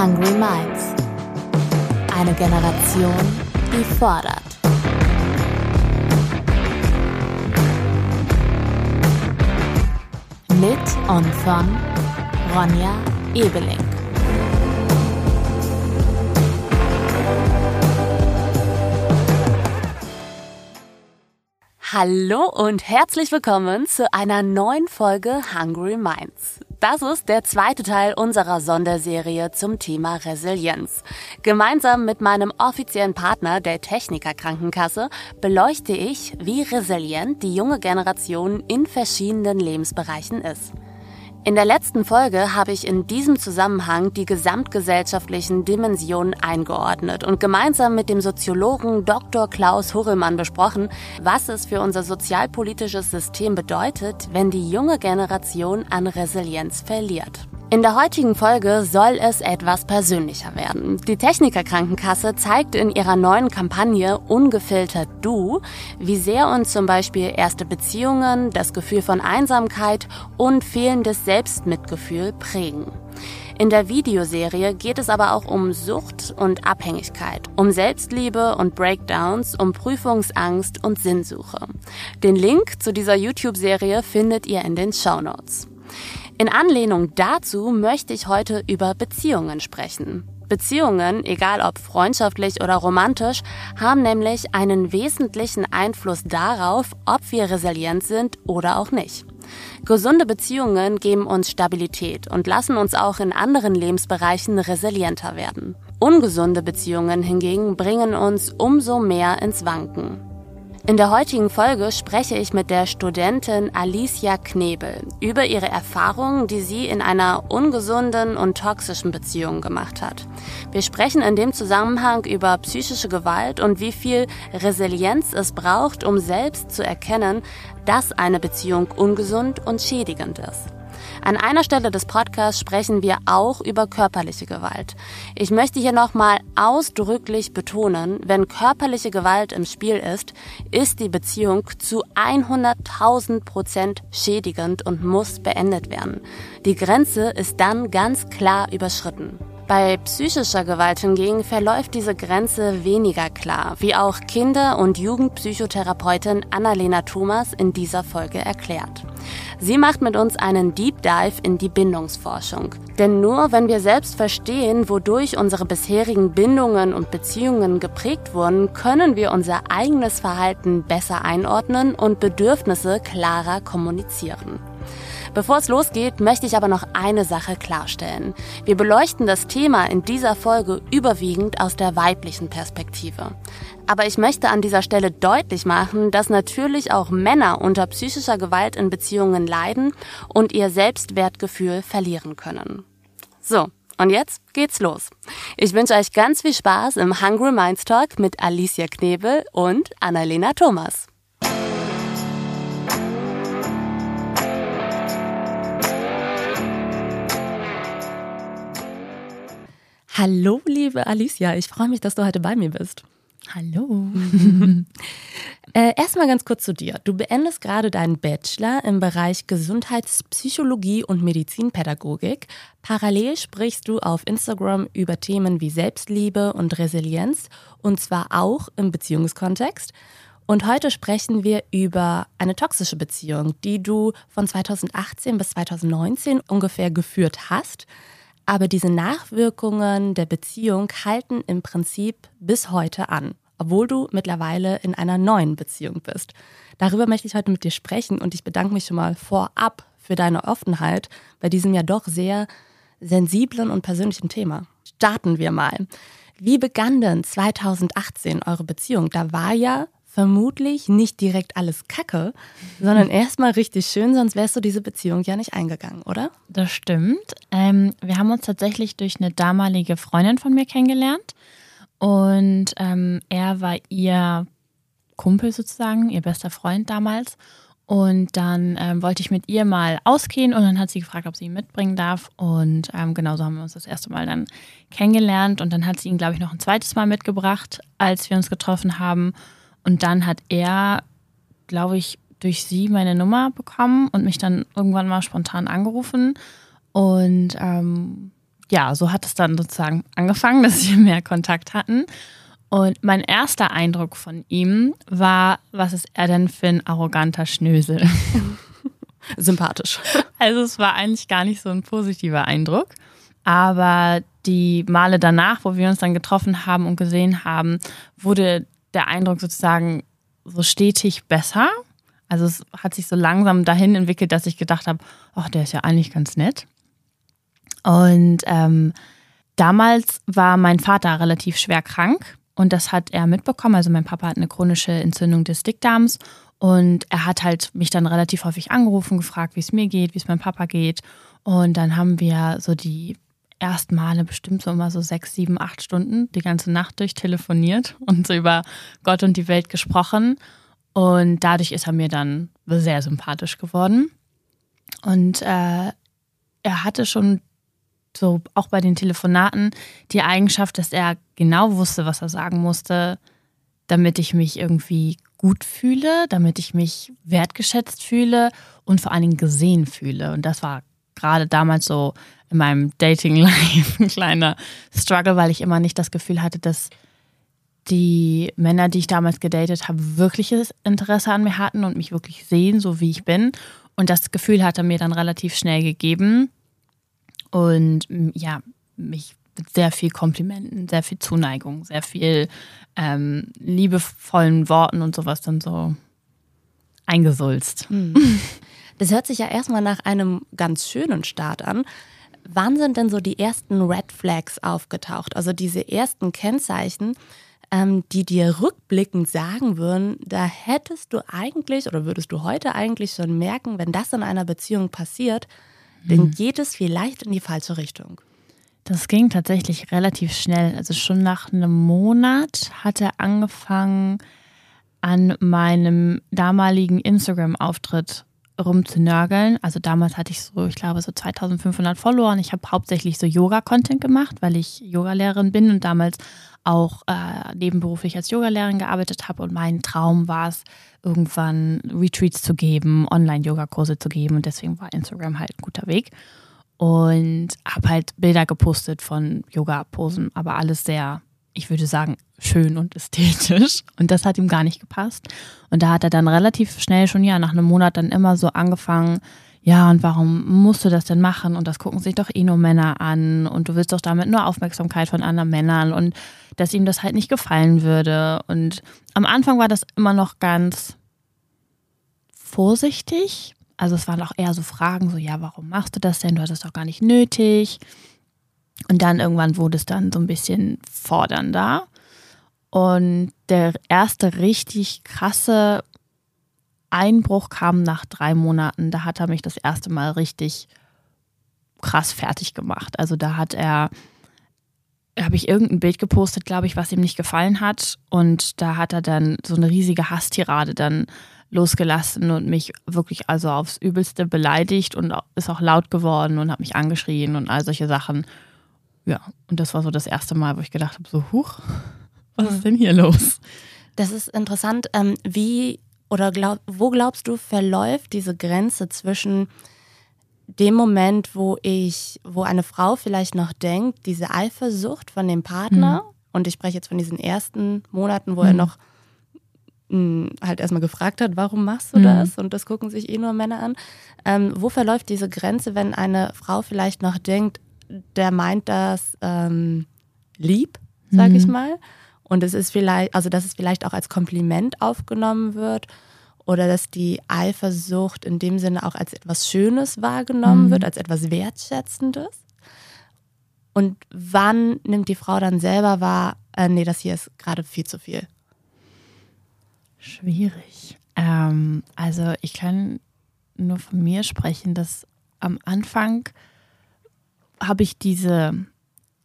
Hungry Minds. Eine Generation, die fordert. Mit und von Ronja Ebeling. Hallo und herzlich willkommen zu einer neuen Folge Hungry Minds. Das ist der zweite Teil unserer Sonderserie zum Thema Resilienz. Gemeinsam mit meinem offiziellen Partner, der Techniker Krankenkasse, beleuchte ich, wie resilient die junge Generation in verschiedenen Lebensbereichen ist. In der letzten Folge habe ich in diesem Zusammenhang die gesamtgesellschaftlichen Dimensionen eingeordnet und gemeinsam mit dem Soziologen Dr. Klaus Hurrellmann besprochen, was es für unser sozialpolitisches System bedeutet, wenn die junge Generation an Resilienz verliert. In der heutigen Folge soll es etwas persönlicher werden. Die Techniker Krankenkasse zeigt in ihrer neuen Kampagne Ungefiltert Du, wie sehr uns zum Beispiel erste Beziehungen, das Gefühl von Einsamkeit und fehlendes Selbstmitgefühl prägen. In der Videoserie geht es aber auch um Sucht und Abhängigkeit, um Selbstliebe und Breakdowns, um Prüfungsangst und Sinnsuche. Den Link zu dieser YouTube-Serie findet ihr in den Show Notes. In Anlehnung dazu möchte ich heute über Beziehungen sprechen. Beziehungen, egal ob freundschaftlich oder romantisch, haben nämlich einen wesentlichen Einfluss darauf, ob wir resilient sind oder auch nicht. Gesunde Beziehungen geben uns Stabilität und lassen uns auch in anderen Lebensbereichen resilienter werden. Ungesunde Beziehungen hingegen bringen uns umso mehr ins Wanken. In der heutigen Folge spreche ich mit der Studentin Alicia Knebel über ihre Erfahrungen, die sie in einer ungesunden und toxischen Beziehung gemacht hat. Wir sprechen in dem Zusammenhang über psychische Gewalt und wie viel Resilienz es braucht, um selbst zu erkennen, dass eine Beziehung ungesund und schädigend ist. An einer Stelle des Podcasts sprechen wir auch über körperliche Gewalt. Ich möchte hier nochmal ausdrücklich betonen, wenn körperliche Gewalt im Spiel ist, ist die Beziehung zu 100.000 Prozent schädigend und muss beendet werden. Die Grenze ist dann ganz klar überschritten. Bei psychischer Gewalt hingegen verläuft diese Grenze weniger klar, wie auch Kinder- und Jugendpsychotherapeutin Annalena Thomas in dieser Folge erklärt. Sie macht mit uns einen Deep Dive in die Bindungsforschung. Denn nur wenn wir selbst verstehen, wodurch unsere bisherigen Bindungen und Beziehungen geprägt wurden, können wir unser eigenes Verhalten besser einordnen und Bedürfnisse klarer kommunizieren. Bevor es losgeht, möchte ich aber noch eine Sache klarstellen. Wir beleuchten das Thema in dieser Folge überwiegend aus der weiblichen Perspektive. Aber ich möchte an dieser Stelle deutlich machen, dass natürlich auch Männer unter psychischer Gewalt in Beziehungen leiden und ihr Selbstwertgefühl verlieren können. So, und jetzt geht's los. Ich wünsche euch ganz viel Spaß im Hungry Minds Talk mit Alicia Knebel und Annalena Thomas. Hallo, liebe Alicia. Ich freue mich, dass du heute bei mir bist. Hallo. äh, Erstmal ganz kurz zu dir. Du beendest gerade deinen Bachelor im Bereich Gesundheitspsychologie und Medizinpädagogik. Parallel sprichst du auf Instagram über Themen wie Selbstliebe und Resilienz und zwar auch im Beziehungskontext. Und heute sprechen wir über eine toxische Beziehung, die du von 2018 bis 2019 ungefähr geführt hast. Aber diese Nachwirkungen der Beziehung halten im Prinzip bis heute an, obwohl du mittlerweile in einer neuen Beziehung bist. Darüber möchte ich heute mit dir sprechen und ich bedanke mich schon mal vorab für deine Offenheit bei diesem ja doch sehr sensiblen und persönlichen Thema. Starten wir mal. Wie begann denn 2018 eure Beziehung? Da war ja vermutlich nicht direkt alles Kacke, sondern erstmal richtig schön, sonst wärst du diese Beziehung ja nicht eingegangen, oder? Das stimmt. Ähm, wir haben uns tatsächlich durch eine damalige Freundin von mir kennengelernt und ähm, er war ihr Kumpel sozusagen, ihr bester Freund damals. Und dann ähm, wollte ich mit ihr mal ausgehen und dann hat sie gefragt, ob sie ihn mitbringen darf. Und ähm, genau so haben wir uns das erste Mal dann kennengelernt. Und dann hat sie ihn, glaube ich, noch ein zweites Mal mitgebracht, als wir uns getroffen haben. Und dann hat er, glaube ich, durch sie meine Nummer bekommen und mich dann irgendwann mal spontan angerufen. Und ähm, ja, so hat es dann sozusagen angefangen, dass wir mehr Kontakt hatten. Und mein erster Eindruck von ihm war, was ist er denn für ein arroganter Schnösel? Sympathisch. Also es war eigentlich gar nicht so ein positiver Eindruck. Aber die Male danach, wo wir uns dann getroffen haben und gesehen haben, wurde der Eindruck sozusagen so stetig besser. Also es hat sich so langsam dahin entwickelt, dass ich gedacht habe, ach, der ist ja eigentlich ganz nett. Und ähm, damals war mein Vater relativ schwer krank und das hat er mitbekommen. Also mein Papa hat eine chronische Entzündung des Dickdarms und er hat halt mich dann relativ häufig angerufen, gefragt, wie es mir geht, wie es meinem Papa geht. Und dann haben wir so die ersten Male bestimmt so immer so sechs, sieben, acht Stunden die ganze Nacht durch telefoniert und so über Gott und die Welt gesprochen. Und dadurch ist er mir dann sehr sympathisch geworden. Und äh, er hatte schon so auch bei den Telefonaten die Eigenschaft, dass er genau wusste, was er sagen musste, damit ich mich irgendwie gut fühle, damit ich mich wertgeschätzt fühle und vor allen Dingen gesehen fühle. Und das war gerade damals so in meinem Dating-Life ein kleiner Struggle, weil ich immer nicht das Gefühl hatte, dass die Männer, die ich damals gedatet habe, wirkliches Interesse an mir hatten und mich wirklich sehen, so wie ich bin. Und das Gefühl hat er mir dann relativ schnell gegeben. Und ja, mich mit sehr viel Komplimenten, sehr viel Zuneigung, sehr viel ähm, liebevollen Worten und sowas dann so eingesulzt. Hm. Das hört sich ja erstmal nach einem ganz schönen Start an. Wann sind denn so die ersten Red Flags aufgetaucht? Also diese ersten Kennzeichen, ähm, die dir rückblickend sagen würden, da hättest du eigentlich oder würdest du heute eigentlich schon merken, wenn das in einer Beziehung passiert, dann hm. geht es vielleicht in die falsche Richtung. Das ging tatsächlich relativ schnell. Also schon nach einem Monat hat er angefangen, an meinem damaligen Instagram-Auftritt rumzunörgeln. Also damals hatte ich so, ich glaube, so 2500 Follower und ich habe hauptsächlich so Yoga-Content gemacht, weil ich Yogalehrerin bin und damals auch äh, nebenberuflich als Yogalehrerin gearbeitet habe und mein Traum war es, irgendwann Retreats zu geben, Online-Yoga-Kurse zu geben und deswegen war Instagram halt ein guter Weg. Und habe halt Bilder gepostet von Yoga-Posen, aber alles sehr, ich würde sagen, schön und ästhetisch. Und das hat ihm gar nicht gepasst. Und da hat er dann relativ schnell schon, ja, nach einem Monat dann immer so angefangen, ja, und warum musst du das denn machen? Und das gucken sich doch eh nur Männer an und du willst doch damit nur Aufmerksamkeit von anderen Männern und dass ihm das halt nicht gefallen würde. Und am Anfang war das immer noch ganz vorsichtig. Also es waren auch eher so Fragen, so, ja, warum machst du das denn? Du hast es doch gar nicht nötig. Und dann irgendwann wurde es dann so ein bisschen fordernder. Und der erste richtig krasse Einbruch kam nach drei Monaten. Da hat er mich das erste Mal richtig krass fertig gemacht. Also da hat er, habe ich irgendein Bild gepostet, glaube ich, was ihm nicht gefallen hat. Und da hat er dann so eine riesige Hasstirade dann losgelassen und mich wirklich also aufs Übelste beleidigt und ist auch laut geworden und hat mich angeschrien und all solche Sachen. Ja, und das war so das erste Mal, wo ich gedacht habe, so, huch, was ist denn hier los? Das ist interessant. Ähm, wie oder glaub, wo glaubst du, verläuft diese Grenze zwischen dem Moment, wo ich, wo eine Frau vielleicht noch denkt, diese Eifersucht von dem Partner, mhm. und ich spreche jetzt von diesen ersten Monaten, wo mhm. er noch mh, hm, halt erstmal gefragt hat, warum machst du mhm. das? Und das gucken sich eh nur Männer an. Ähm, wo verläuft diese Grenze, wenn eine Frau vielleicht noch denkt, der meint das ähm, lieb, sag ich mhm. mal? Und es ist vielleicht, also dass es vielleicht auch als Kompliment aufgenommen wird oder dass die Eifersucht in dem Sinne auch als etwas Schönes wahrgenommen mhm. wird, als etwas Wertschätzendes. Und wann nimmt die Frau dann selber wahr, äh, nee, das hier ist gerade viel zu viel? Schwierig. Ähm, also ich kann nur von mir sprechen, dass am Anfang habe ich diese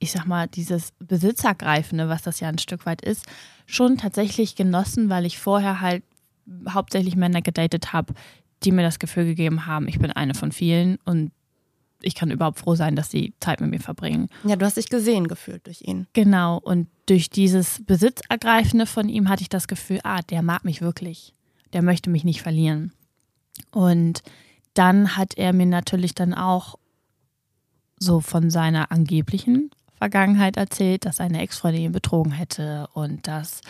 ich sag mal, dieses Besitzergreifende, was das ja ein Stück weit ist, schon tatsächlich genossen, weil ich vorher halt hauptsächlich Männer gedatet habe, die mir das Gefühl gegeben haben, ich bin eine von vielen und ich kann überhaupt froh sein, dass sie Zeit mit mir verbringen. Ja, du hast dich gesehen gefühlt durch ihn. Genau. Und durch dieses Besitzergreifende von ihm hatte ich das Gefühl, ah, der mag mich wirklich. Der möchte mich nicht verlieren. Und dann hat er mir natürlich dann auch so von seiner angeblichen Vergangenheit erzählt, dass seine Ex-Freundin ihn betrogen hätte und dass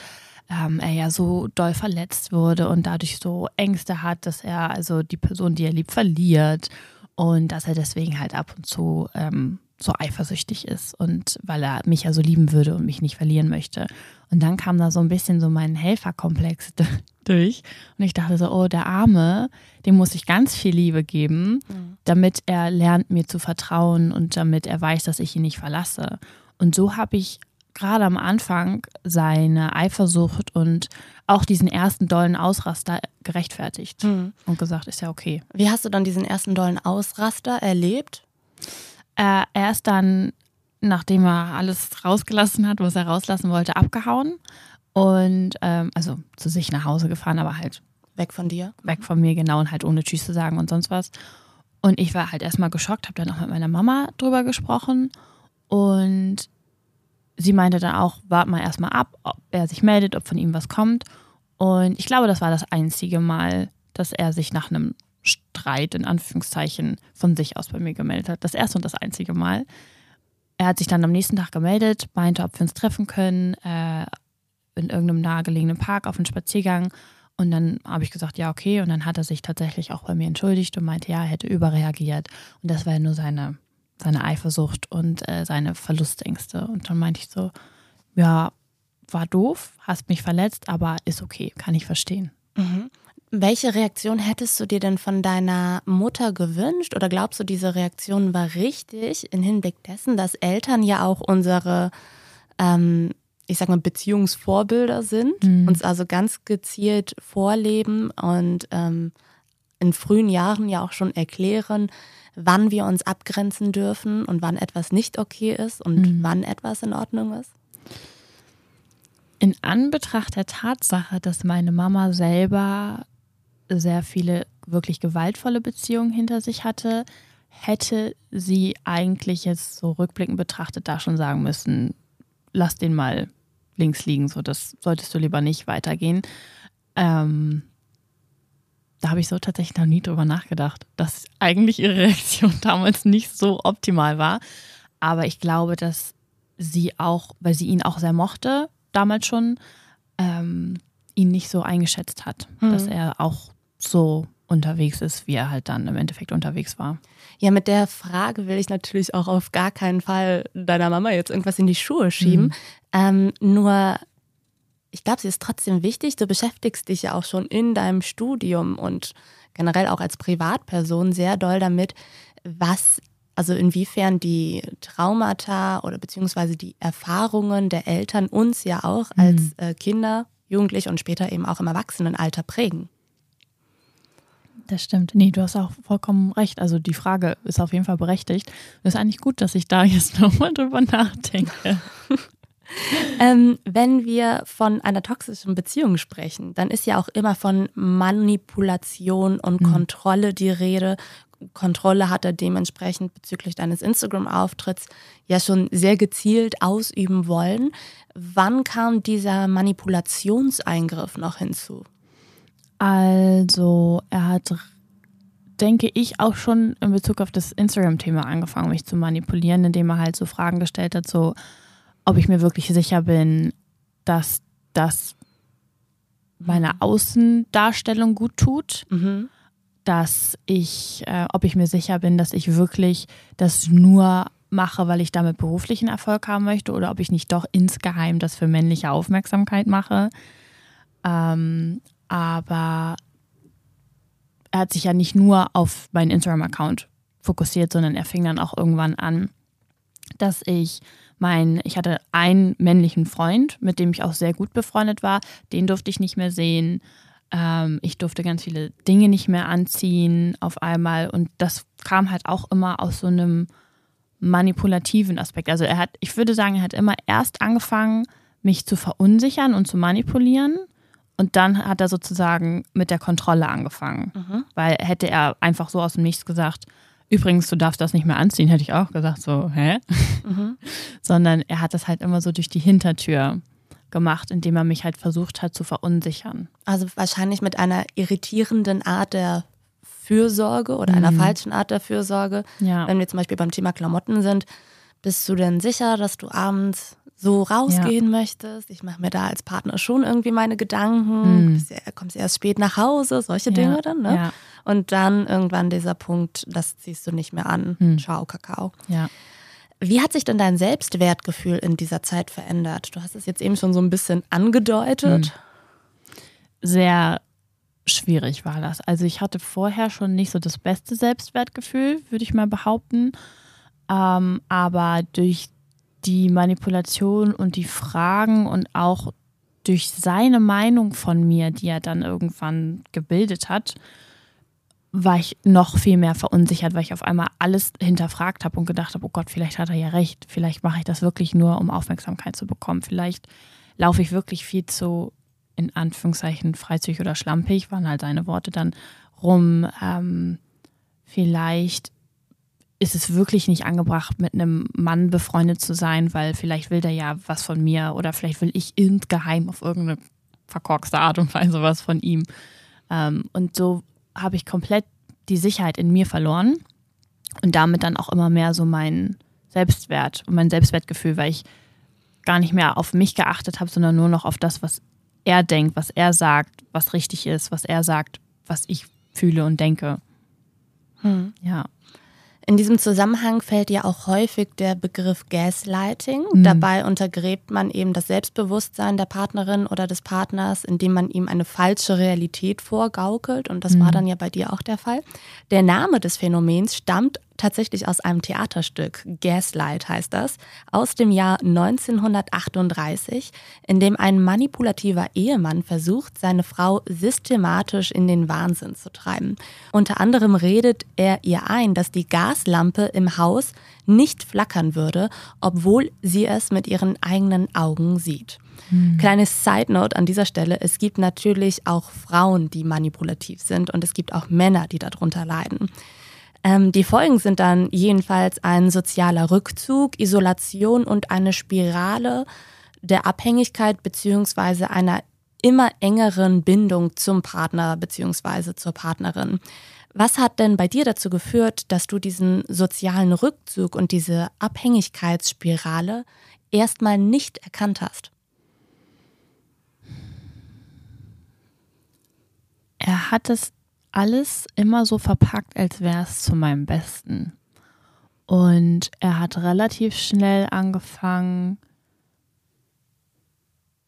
ähm, er ja so doll verletzt wurde und dadurch so Ängste hat, dass er also die Person, die er liebt, verliert und dass er deswegen halt ab und zu ähm, so eifersüchtig ist und weil er mich ja so lieben würde und mich nicht verlieren möchte. Und dann kam da so ein bisschen so mein Helferkomplex durch und ich dachte so, oh, der Arme, dem muss ich ganz viel Liebe geben, mhm. damit er lernt, mir zu vertrauen und damit er weiß, dass ich ihn nicht verlasse. Und so habe ich gerade am Anfang seine Eifersucht und auch diesen ersten dollen Ausraster gerechtfertigt mhm. und gesagt, ist ja okay. Wie hast du dann diesen ersten dollen Ausraster erlebt? Äh, er ist dann, nachdem er alles rausgelassen hat, was er rauslassen wollte, abgehauen und ähm, also zu sich nach Hause gefahren, aber halt weg von dir, weg von mir genau und halt ohne Tschüss zu sagen und sonst was. Und ich war halt erstmal geschockt, habe dann auch mit meiner Mama drüber gesprochen und sie meinte dann auch, wart mal erstmal ab, ob er sich meldet, ob von ihm was kommt. Und ich glaube, das war das einzige Mal, dass er sich nach einem Streit in Anführungszeichen von sich aus bei mir gemeldet hat. Das erste und das einzige Mal. Er hat sich dann am nächsten Tag gemeldet, meinte, ob wir uns treffen können, äh, in irgendeinem nahegelegenen Park auf einen Spaziergang. Und dann habe ich gesagt, ja, okay. Und dann hat er sich tatsächlich auch bei mir entschuldigt und meinte, ja, er hätte überreagiert. Und das war ja nur seine seine Eifersucht und äh, seine Verlustängste. Und dann meinte ich so, ja, war doof, hast mich verletzt, aber ist okay, kann ich verstehen. Mhm. Welche Reaktion hättest du dir denn von deiner Mutter gewünscht? Oder glaubst du, diese Reaktion war richtig im Hinblick dessen, dass Eltern ja auch unsere, ähm, ich sag mal, Beziehungsvorbilder sind, mhm. uns also ganz gezielt vorleben und ähm, in frühen Jahren ja auch schon erklären, wann wir uns abgrenzen dürfen und wann etwas nicht okay ist und mhm. wann etwas in Ordnung ist? In Anbetracht der Tatsache, dass meine Mama selber sehr viele wirklich gewaltvolle Beziehungen hinter sich hatte, hätte sie eigentlich jetzt so rückblickend betrachtet da schon sagen müssen, lass den mal links liegen, so das solltest du lieber nicht weitergehen. Ähm, da habe ich so tatsächlich noch nie drüber nachgedacht, dass eigentlich ihre Reaktion damals nicht so optimal war. Aber ich glaube, dass sie auch, weil sie ihn auch sehr mochte, damals schon, ähm, ihn nicht so eingeschätzt hat, mhm. dass er auch so unterwegs ist, wie er halt dann im Endeffekt unterwegs war. Ja, mit der Frage will ich natürlich auch auf gar keinen Fall deiner Mama jetzt irgendwas in die Schuhe schieben. Mhm. Ähm, nur ich glaube, sie ist trotzdem wichtig. Du beschäftigst dich ja auch schon in deinem Studium und generell auch als Privatperson sehr doll damit, was, also inwiefern die Traumata oder beziehungsweise die Erfahrungen der Eltern uns ja auch mhm. als äh, Kinder, Jugendliche und später eben auch im Erwachsenenalter prägen. Das stimmt. Nee, du hast auch vollkommen recht. Also die Frage ist auf jeden Fall berechtigt. Es ist eigentlich gut, dass ich da jetzt nochmal drüber nachdenke. ähm, wenn wir von einer toxischen Beziehung sprechen, dann ist ja auch immer von Manipulation und mhm. Kontrolle die Rede. Kontrolle hat er dementsprechend bezüglich deines Instagram-Auftritts ja schon sehr gezielt ausüben wollen. Wann kam dieser Manipulationseingriff noch hinzu? Also, er hat, denke ich, auch schon in Bezug auf das Instagram-Thema angefangen, mich zu manipulieren, indem er halt so Fragen gestellt hat, so, ob ich mir wirklich sicher bin, dass das meiner Außendarstellung gut tut, mhm. Dass ich, äh, ob ich mir sicher bin, dass ich wirklich das nur mache, weil ich damit beruflichen Erfolg haben möchte oder ob ich nicht doch insgeheim das für männliche Aufmerksamkeit mache. Ähm, aber er hat sich ja nicht nur auf meinen Instagram-Account fokussiert, sondern er fing dann auch irgendwann an, dass ich mein, ich hatte einen männlichen Freund, mit dem ich auch sehr gut befreundet war. Den durfte ich nicht mehr sehen. Ähm, ich durfte ganz viele Dinge nicht mehr anziehen auf einmal. Und das kam halt auch immer aus so einem manipulativen Aspekt. Also er hat, ich würde sagen, er hat immer erst angefangen, mich zu verunsichern und zu manipulieren. Und dann hat er sozusagen mit der Kontrolle angefangen. Mhm. Weil hätte er einfach so aus dem Nichts gesagt, Übrigens, du darfst das nicht mehr anziehen, hätte ich auch gesagt, so, hä? Mhm. Sondern er hat das halt immer so durch die Hintertür gemacht, indem er mich halt versucht hat zu verunsichern. Also wahrscheinlich mit einer irritierenden Art der Fürsorge oder einer falschen Art der Fürsorge. Ja. Wenn wir zum Beispiel beim Thema Klamotten sind, bist du denn sicher, dass du abends so rausgehen möchtest? Ich mache mir da als Partner schon irgendwie meine Gedanken. Mhm. Ja, kommst erst spät nach Hause, solche Ja, Dinge dann, ne? ja. Und dann irgendwann dieser Punkt, das ziehst du nicht mehr an. Mhm. Ciao, Kakao. Ja. Wie hat sich denn dein Selbstwertgefühl in dieser Zeit verändert? Du hast es jetzt eben schon so ein bisschen angedeutet. sehr schwierig war das. Also ich hatte vorher schon nicht so das beste Selbstwertgefühl, würde ich mal behaupten. Ähm, aber durch die Manipulation und die Fragen und auch durch seine Meinung von mir, die er dann irgendwann gebildet hat, war ich noch viel mehr verunsichert, weil ich auf einmal alles hinterfragt habe und gedacht habe, oh Gott, vielleicht hat er ja recht, vielleicht mache ich das wirklich nur, um Aufmerksamkeit zu bekommen, vielleicht laufe ich wirklich viel zu, in Anführungszeichen, freizügig oder schlampig, waren halt seine Worte dann rum, ähm, vielleicht ist es wirklich nicht angebracht, mit einem Mann befreundet zu sein, weil vielleicht will der ja was von mir oder vielleicht will ich insgeheim auf irgendeine verkorkste Art und Weise was von ihm. Ähm, und so habe ich komplett die Sicherheit in mir verloren und damit dann auch immer mehr so mein Selbstwert und mein Selbstwertgefühl, weil ich gar nicht mehr auf mich geachtet habe, sondern nur noch auf das, was er denkt, was er sagt, was richtig ist, was er sagt, was ich fühle und denke. Ja. In diesem Zusammenhang fällt ja auch häufig der Begriff Gaslighting. Mhm. Dabei untergräbt man eben das Selbstbewusstsein der Partnerin oder des Partners, indem man ihm eine falsche Realität vorgaukelt. Und das war dann ja bei dir auch der Fall. Der Name des Phänomens stammt tatsächlich aus einem Theaterstück, Gaslight heißt das, aus dem Jahr 1938, in dem ein manipulativer Ehemann versucht, seine Frau systematisch in den Wahnsinn zu treiben. Unter anderem redet er ihr ein, dass die Gaslampe im Haus nicht flackern würde, obwohl sie es mit ihren eigenen Augen sieht. Kleines Side Note an dieser Stelle, es gibt natürlich auch Frauen, die manipulativ sind und es gibt auch Männer, die darunter leiden. Ähm, die Folgen sind dann jedenfalls ein sozialer Rückzug, Isolation und eine Spirale der Abhängigkeit beziehungsweise einer immer engeren Bindung zum Partner beziehungsweise zur Partnerin. Was hat denn bei dir dazu geführt, dass du diesen sozialen Rückzug und diese Abhängigkeitsspirale erstmal nicht erkannt hast? Er hat es alles immer so verpackt, als wäre es zu meinem Besten. Und er hat relativ schnell angefangen,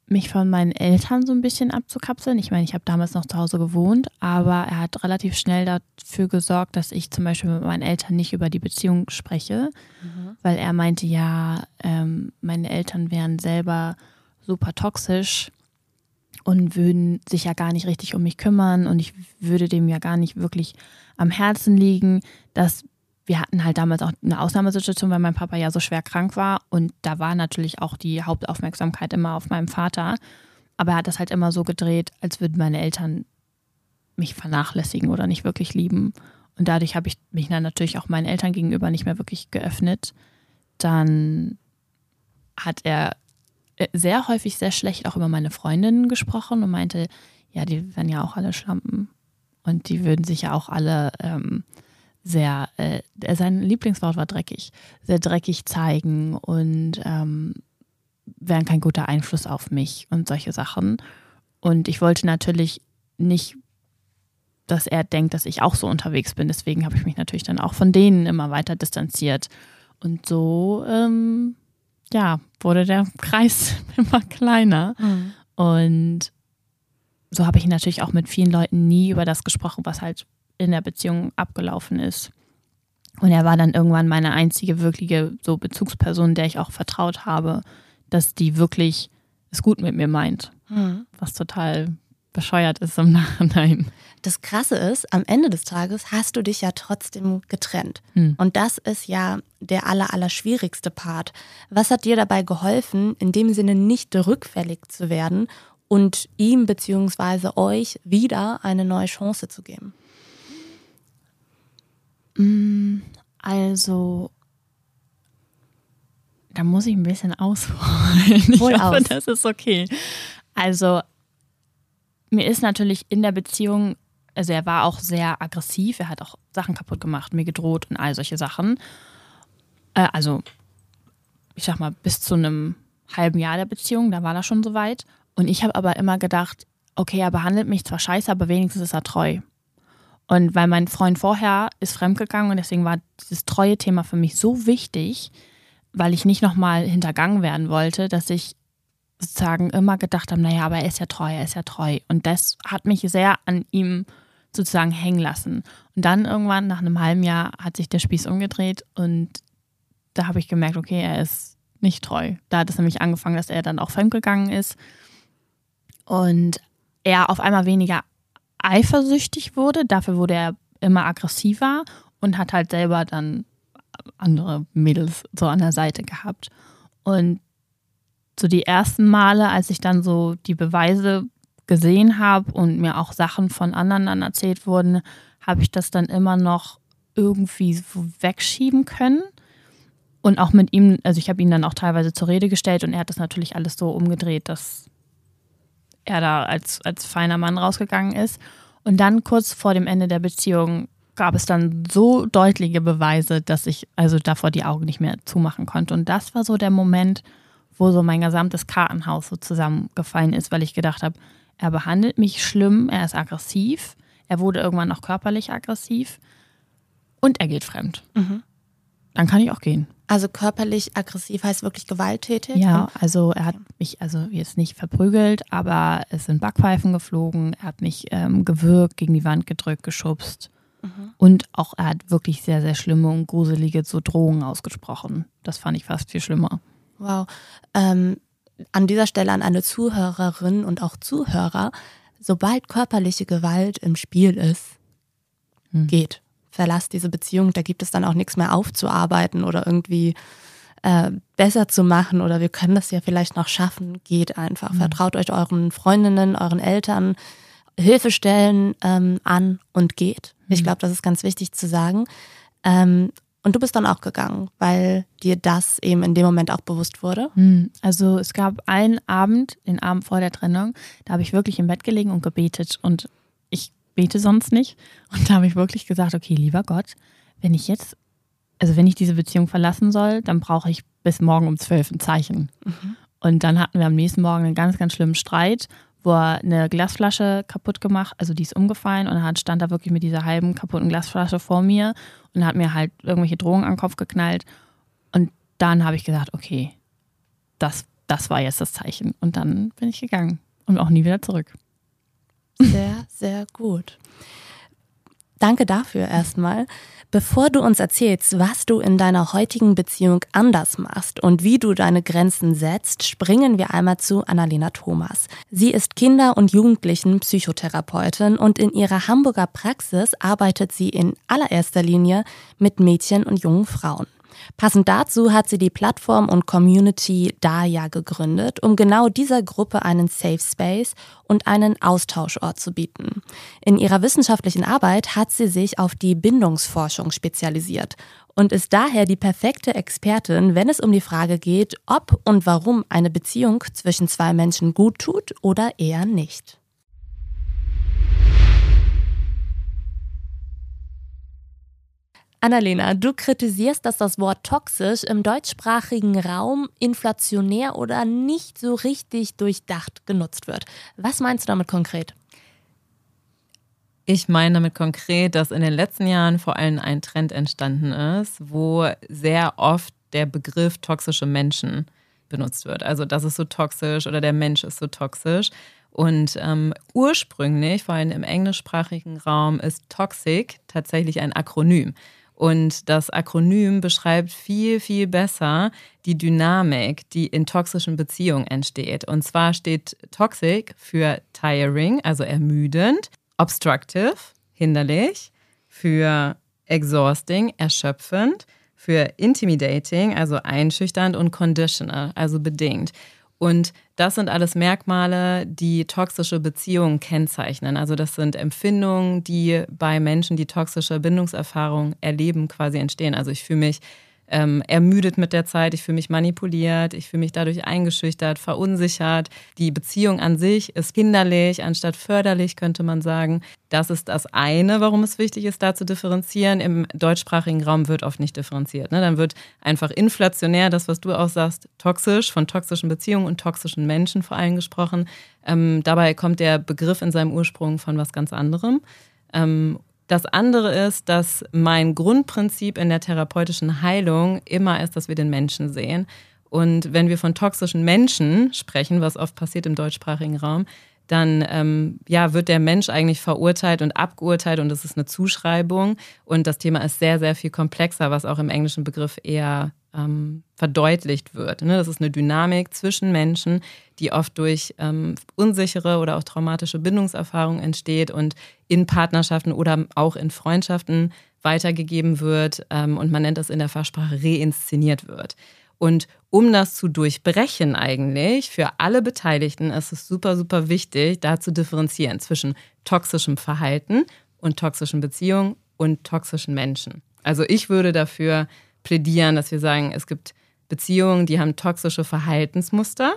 mich von meinen Eltern so ein bisschen abzukapseln. Ich meine, ich habe damals noch zu Hause gewohnt, aber er hat relativ schnell dafür gesorgt, dass ich zum Beispiel mit meinen Eltern nicht über die Beziehung spreche, weil er meinte, ja, ähm, meine Eltern wären selber super toxisch und würden sich ja gar nicht richtig um mich kümmern und ich würde dem ja gar nicht wirklich am Herzen liegen, dass wir hatten halt damals auch eine Ausnahmesituation, weil mein Papa ja so schwer krank war und da war natürlich auch die Hauptaufmerksamkeit immer auf meinem Vater, aber er hat das halt immer so gedreht, als würden meine Eltern mich vernachlässigen oder nicht wirklich lieben und dadurch habe ich mich dann natürlich auch meinen Eltern gegenüber nicht mehr wirklich geöffnet. Dann hat er sehr häufig sehr schlecht auch über meine Freundinnen gesprochen und meinte, ja, die wären ja auch alle Schlampen. Und die würden sich ja auch alle ähm, sehr, äh, sein Lieblingswort war dreckig, sehr dreckig zeigen und ähm, wären kein guter Einfluss auf mich und solche Sachen. Und ich wollte natürlich nicht, dass er denkt, dass ich auch so unterwegs bin. Deswegen habe ich mich natürlich dann auch von denen immer weiter distanziert. Und so ähm, ja, wurde der Kreis immer kleiner. Und so habe ich natürlich auch mit vielen Leuten nie über das gesprochen, was halt in der Beziehung abgelaufen ist. Und er war dann irgendwann meine einzige wirkliche so Bezugsperson, der ich auch vertraut habe, dass die wirklich es gut mit mir meint. Was total bescheuert ist im Nachhinein. Das Krasse ist, am Ende des Tages hast du dich ja trotzdem getrennt. Hm. Und das ist ja der aller, aller schwierigste Part. Was hat dir dabei geholfen, in dem Sinne nicht rückfällig zu werden und ihm bzw. euch wieder eine neue Chance zu geben? Also, da muss ich ein bisschen ausholen. Ich hoffe, aus. das ist okay. Also, mir ist natürlich in der Beziehung also er war auch sehr aggressiv, er hat auch Sachen kaputt gemacht, mir gedroht und all solche Sachen. Äh, also, ich sag mal, bis zu einem halben Jahr der Beziehung, da war das schon soweit. Und ich habe aber immer gedacht, okay, er behandelt mich zwar scheiße, aber wenigstens ist er treu. Und weil mein Freund vorher ist fremdgegangen und deswegen war dieses treue Thema für mich so wichtig, weil ich nicht nochmal hintergangen werden wollte, dass ich sozusagen immer gedacht habe, naja, aber er ist ja treu, er ist ja treu. Und das hat mich sehr an ihm sozusagen hängen lassen. Und dann irgendwann nach einem halben Jahr hat sich der Spieß umgedreht und da habe ich gemerkt, okay, er ist nicht treu. Da hat es nämlich angefangen, dass er dann auch fremdgegangen ist und er auf einmal weniger eifersüchtig wurde. Dafür wurde er immer aggressiver und hat halt selber dann andere Mädels so an der Seite gehabt. Und so die ersten Male, als ich dann so die Beweise gesehen habe und mir auch Sachen von anderen dann erzählt wurden, habe ich das dann immer noch irgendwie wegschieben können. Und auch mit ihm, also ich habe ihn dann auch teilweise zur Rede gestellt und er hat das natürlich alles so umgedreht, dass er da als, als feiner Mann rausgegangen ist. Und dann kurz vor dem Ende der Beziehung gab es dann so deutliche Beweise, dass ich also davor die Augen nicht mehr zumachen konnte. Und das war so der Moment, wo so mein gesamtes Kartenhaus so zusammengefallen ist, weil ich gedacht habe, er behandelt mich schlimm, er ist aggressiv, er wurde irgendwann auch körperlich aggressiv und er geht fremd. Mhm. Dann kann ich auch gehen. Also körperlich aggressiv heißt wirklich gewalttätig? Ja, also er hat mich also jetzt nicht verprügelt, aber es sind Backpfeifen geflogen, er hat mich ähm, gewürgt, gegen die Wand gedrückt, geschubst. Mhm. Und auch er hat wirklich sehr, sehr schlimme und gruselige so Drohungen ausgesprochen. Das fand ich fast viel schlimmer. Wow. Ähm, an dieser Stelle an eine Zuhörerin und auch Zuhörer, sobald körperliche Gewalt im Spiel ist, hm. geht verlass diese Beziehung, da gibt es dann auch nichts mehr aufzuarbeiten oder irgendwie äh, besser zu machen oder wir können das ja vielleicht noch schaffen. Geht einfach. Mhm. Vertraut euch euren Freundinnen, euren Eltern, Hilfestellen ähm, an und geht. Mhm. Ich glaube, das ist ganz wichtig zu sagen. Ähm, und du bist dann auch gegangen, weil dir das eben in dem Moment auch bewusst wurde? Mhm. Also es gab einen Abend, den Abend vor der Trennung, da habe ich wirklich im Bett gelegen und gebetet und ich bete sonst nicht. Und da habe ich wirklich gesagt, okay, lieber Gott, wenn ich jetzt, also wenn ich diese Beziehung verlassen soll, dann brauche ich bis morgen um zwölf ein Zeichen. Mhm. Und dann hatten wir am nächsten Morgen einen ganz, ganz schlimmen Streit, wo er eine Glasflasche kaputt gemacht, also die ist umgefallen und er stand da wirklich mit dieser halben kaputten Glasflasche vor mir und hat mir halt irgendwelche Drohungen an den Kopf geknallt. Und dann habe ich gesagt, okay, das, das war jetzt das Zeichen. Und dann bin ich gegangen und auch nie wieder zurück. Sehr, sehr gut. Danke dafür erstmal. Bevor du uns erzählst, was du in deiner heutigen Beziehung anders machst und wie du deine Grenzen setzt, springen wir einmal zu Annalena Thomas. Sie ist Kinder- und Jugendlichen-Psychotherapeutin und in ihrer Hamburger Praxis arbeitet sie in allererster Linie mit Mädchen und jungen Frauen. Passend dazu hat sie die Plattform und Community Daya gegründet, um genau dieser Gruppe einen Safe Space und einen Austauschort zu bieten. In ihrer wissenschaftlichen Arbeit hat sie sich auf die Bindungsforschung spezialisiert und ist daher die perfekte Expertin, wenn es um die Frage geht, ob und warum eine Beziehung zwischen zwei Menschen gut tut oder eher nicht. Annalena, du kritisierst, dass das Wort toxisch im deutschsprachigen Raum inflationär oder nicht so richtig durchdacht genutzt wird. Was meinst du damit konkret? Ich meine damit konkret, dass in den letzten Jahren vor allem ein Trend entstanden ist, wo sehr oft der Begriff toxische Menschen benutzt wird. Also das ist so toxisch oder der Mensch ist so toxisch. Und ähm, ursprünglich, vor allem im englischsprachigen Raum, ist Toxic tatsächlich ein Akronym. Und das Akronym beschreibt viel, viel besser die Dynamik, die in toxischen Beziehungen entsteht. Und zwar steht Toxic für tiring, also ermüdend, obstructive, hinderlich, für exhausting, erschöpfend, für intimidating, also einschüchternd und conditional, also bedingt. Und das sind alles Merkmale, die toxische Beziehungen kennzeichnen. Also das sind Empfindungen, die bei Menschen, die toxische Bindungserfahrungen erleben, quasi entstehen. Also ich fühle mich ähm, ermüdet mit der Zeit, ich fühle mich manipuliert, ich fühle mich dadurch eingeschüchtert, verunsichert. Die Beziehung an sich ist hinderlich anstatt förderlich, könnte man sagen. Das ist das eine, warum es wichtig ist, da zu differenzieren. Im deutschsprachigen Raum wird oft nicht differenziert. Ne? Dann wird einfach inflationär, das, was du auch sagst, toxisch, von toxischen Beziehungen und toxischen Menschen vor allem gesprochen. Ähm, dabei kommt der Begriff in seinem Ursprung von was ganz anderem. Ähm, das andere ist, dass mein Grundprinzip in der therapeutischen Heilung immer ist, dass wir den Menschen sehen. Und wenn wir von toxischen Menschen sprechen, was oft passiert im deutschsprachigen Raum, dann ähm, ja, wird der Mensch eigentlich verurteilt und abgeurteilt und das ist eine Zuschreibung. Und das Thema ist sehr, sehr viel komplexer, was auch im englischen Begriff eher ähm, verdeutlicht wird. Ne? Das ist eine Dynamik zwischen Menschen, die oft durch ähm, unsichere oder auch traumatische Bindungserfahrungen entsteht und in Partnerschaften oder auch in Freundschaften weitergegeben wird. Ähm, und man nennt das in der Fachsprache reinszeniert wird. Und um das zu durchbrechen eigentlich, für alle Beteiligten ist es super, super wichtig, da zu differenzieren zwischen toxischem Verhalten und toxischen Beziehungen und toxischen Menschen. Also ich würde dafür plädieren, dass wir sagen, es gibt Beziehungen, die haben toxische Verhaltensmuster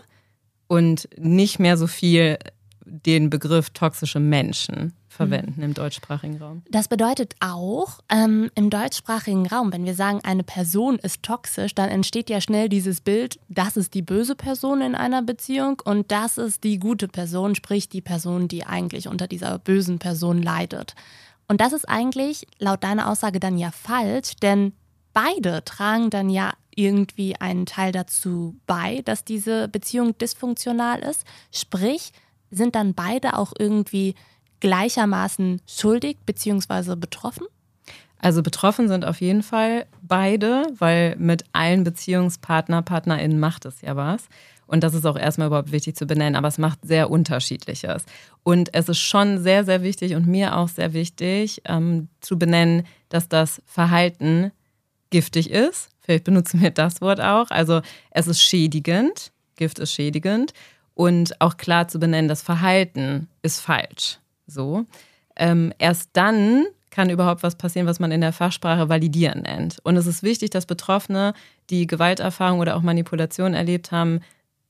und nicht mehr so viel den Begriff toxische Menschen verwenden im deutschsprachigen Raum. Das bedeutet auch, ähm, im deutschsprachigen Raum, wenn wir sagen, eine Person ist toxisch, dann entsteht ja schnell dieses Bild, das ist die böse Person in einer Beziehung und das ist die gute Person, sprich die Person, die eigentlich unter dieser bösen Person leidet. Und das ist eigentlich laut deiner Aussage dann ja falsch, denn beide tragen dann ja irgendwie einen Teil dazu bei, dass diese Beziehung dysfunktional ist. Sprich, sind dann beide auch irgendwie gleichermaßen schuldig bzw. betroffen? Also betroffen sind auf jeden Fall beide, weil mit allen Beziehungspartner, PartnerInnen macht es ja was. Und das ist auch erstmal überhaupt wichtig zu benennen, aber es macht sehr unterschiedliches. Und es ist schon sehr, sehr wichtig und mir auch sehr wichtig ähm, zu benennen, dass das Verhalten giftig ist. Vielleicht benutzen wir das Wort auch. Also es ist schädigend. Gift ist schädigend. Und auch klar zu benennen, das Verhalten ist falsch. So. Ähm, erst dann kann überhaupt was passieren, was man in der Fachsprache validieren nennt. Und es ist wichtig, dass Betroffene, die Gewalterfahrung oder auch Manipulation erlebt haben,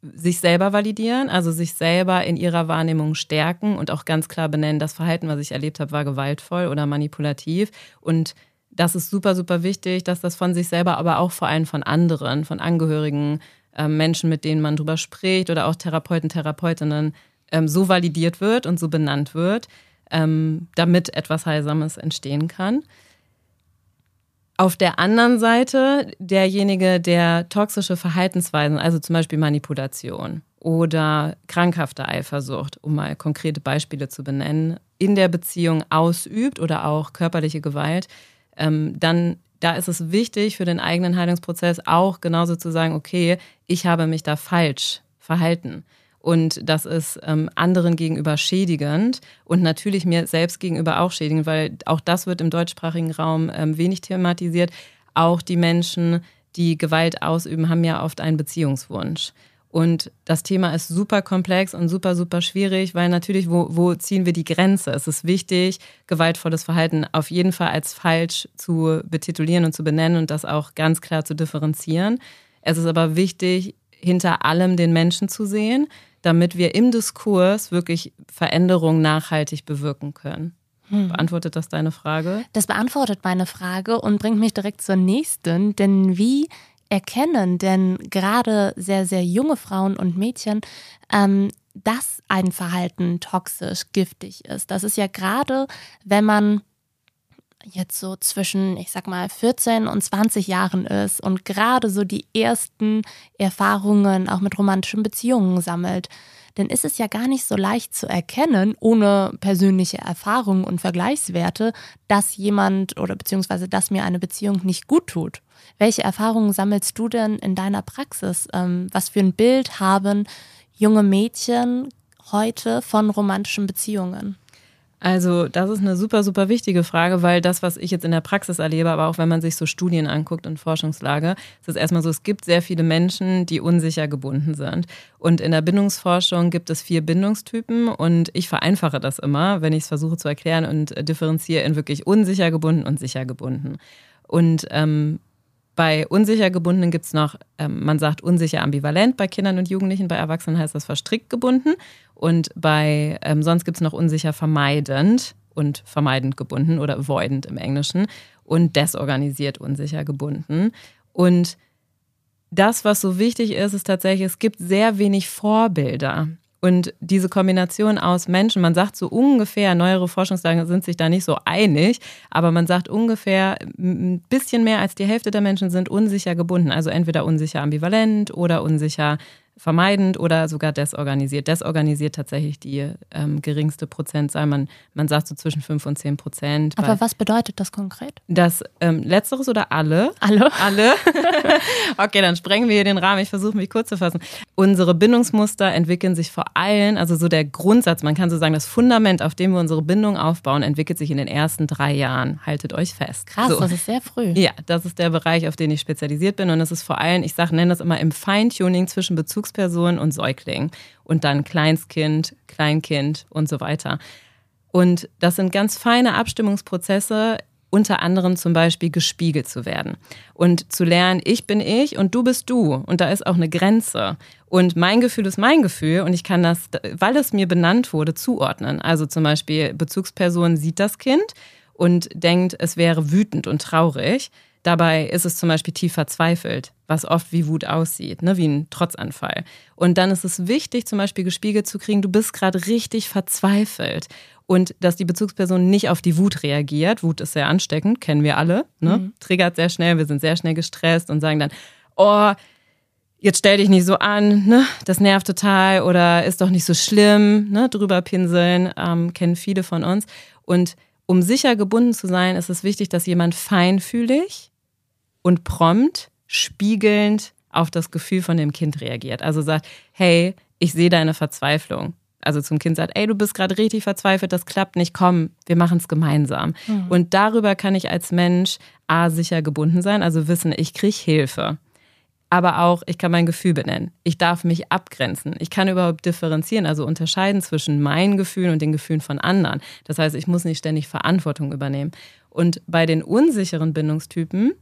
sich selber validieren, also sich selber in ihrer Wahrnehmung stärken und auch ganz klar benennen, das Verhalten, was ich erlebt habe, war gewaltvoll oder manipulativ und das ist super, super wichtig, dass das von sich selber, aber auch vor allem von anderen, von Angehörigen, äh, Menschen, mit denen man drüber spricht oder auch Therapeuten, Therapeutinnen ähm, so validiert wird und so benannt wird, ähm, damit etwas Heilsames entstehen kann. Auf der anderen Seite derjenige, der toxische Verhaltensweisen, also zum Beispiel Manipulation oder krankhafte Eifersucht, um mal konkrete Beispiele zu benennen, in der Beziehung ausübt oder auch körperliche Gewalt, ähm, dann da ist es wichtig für den eigenen Heilungsprozess auch genauso zu sagen, okay, ich habe mich da falsch verhalten. Und das ist ähm, anderen gegenüber schädigend und natürlich mir selbst gegenüber auch schädigend, weil auch das wird im deutschsprachigen Raum ähm, wenig thematisiert. Auch die Menschen, die Gewalt ausüben, haben ja oft einen Beziehungswunsch. Und das Thema ist super komplex und super, super schwierig, weil natürlich, wo, wo ziehen wir die Grenze? Es ist wichtig, gewaltvolles Verhalten auf jeden Fall als falsch zu betitulieren und zu benennen und das auch ganz klar zu differenzieren. Es ist aber wichtig, hinter allem den Menschen zu sehen, damit wir im Diskurs wirklich Veränderungen nachhaltig bewirken können. Hm. Beantwortet das deine Frage? Das beantwortet meine Frage und bringt mich direkt zur nächsten. Denn wie erkennen denn gerade sehr, sehr junge Frauen und Mädchen, ähm, dass ein Verhalten toxisch, giftig ist? Das ist ja gerade, wenn man jetzt so zwischen, ich sag mal, 14 und 20 Jahren ist und gerade so die ersten Erfahrungen auch mit romantischen Beziehungen sammelt, dann ist es ja gar nicht so leicht zu erkennen, ohne persönliche Erfahrungen und Vergleichswerte, dass jemand oder beziehungsweise dass mir eine Beziehung nicht gut tut. Welche Erfahrungen sammelst du denn in deiner Praxis? Ähm, was für ein Bild haben junge Mädchen heute von romantischen Beziehungen? Also, das ist eine super, super wichtige Frage, weil das, was ich jetzt in der Praxis erlebe, aber auch wenn man sich so Studien anguckt und Forschungslage, ist es erstmal so, es gibt sehr viele Menschen, die unsicher gebunden sind. Und in der Bindungsforschung gibt es vier Bindungstypen und ich vereinfache das immer, wenn ich es versuche zu erklären und differenziere in wirklich unsicher gebunden und sicher gebunden. Und ähm, Bei unsicher gebundenen gibt es noch, ähm, man sagt unsicher ambivalent bei Kindern und Jugendlichen, bei Erwachsenen heißt das verstrickt gebunden. Und bei ähm, sonst gibt es noch unsicher vermeidend und vermeidend gebunden oder avoidant im Englischen und desorganisiert unsicher gebunden. Und das, was so wichtig ist, ist tatsächlich, es gibt sehr wenig Vorbilder. Und diese Kombination aus Menschen, man sagt so ungefähr, neuere Forschungslagen sind sich da nicht so einig, aber man sagt ungefähr, ein bisschen mehr als die Hälfte der Menschen sind unsicher gebunden. Also entweder unsicher ambivalent oder unsicher vermeidend oder sogar desorganisiert. Desorganisiert tatsächlich die ähm, geringste Prozentzahl. Man, man sagt so zwischen 5 und 10 Prozent. Aber was bedeutet das konkret? Das ähm, Letzteres oder alle? Alle. Alle. okay, dann sprengen wir hier den Rahmen. Ich versuche mich kurz zu fassen. Unsere Bindungsmuster entwickeln sich vor allem, also so der Grundsatz, man kann so sagen, das Fundament, auf dem wir unsere Bindung aufbauen, entwickelt sich in den ersten drei Jahren. Haltet euch fest. Krass, so. das ist sehr früh. Ja, das ist der Bereich, auf den ich spezialisiert bin. Und es ist vor allem, ich sage, nenne das immer im Feintuning zwischen Bezugs Bezugsperson und Säugling. Und dann Kleinstkind, Kleinkind und so weiter. Und das sind ganz feine Abstimmungsprozesse, unter anderem zum Beispiel gespiegelt zu werden. Und zu lernen, ich bin ich und du bist du. Und da ist auch eine Grenze. Und mein Gefühl ist mein Gefühl und ich kann das, weil es mir benannt wurde, zuordnen. Also zum Beispiel Bezugsperson sieht das Kind und denkt, es wäre wütend und traurig Dabei ist es zum Beispiel tief verzweifelt, was oft wie Wut aussieht, ne, wie ein Trotzanfall. Und dann ist es wichtig, zum Beispiel gespiegelt zu kriegen, du bist gerade richtig verzweifelt. Und dass die Bezugsperson nicht auf die Wut reagiert. Wut ist sehr ansteckend, kennen wir alle. Ne? Mhm. Triggert sehr schnell, wir sind sehr schnell gestresst und sagen dann, oh, jetzt stell dich nicht so an, ne? das nervt total oder ist doch nicht so schlimm, ne? drüber pinseln, ähm, kennen viele von uns. Und um sicher gebunden zu sein, ist es wichtig, dass jemand feinfühlig und prompt, spiegelnd auf das Gefühl von dem Kind reagiert. Also sagt, hey, ich sehe deine Verzweiflung. Also zum Kind sagt, ey, du bist gerade richtig verzweifelt, das klappt nicht, komm, wir machen es gemeinsam. Mhm. Und darüber kann ich als Mensch A sicher gebunden sein, also wissen, ich kriege Hilfe aber auch, ich kann mein Gefühl benennen. Ich darf mich abgrenzen. Ich kann überhaupt differenzieren, also unterscheiden zwischen meinen Gefühlen und den Gefühlen von anderen. Das heißt, ich muss nicht ständig Verantwortung übernehmen. Und bei den unsicheren Bindungstypen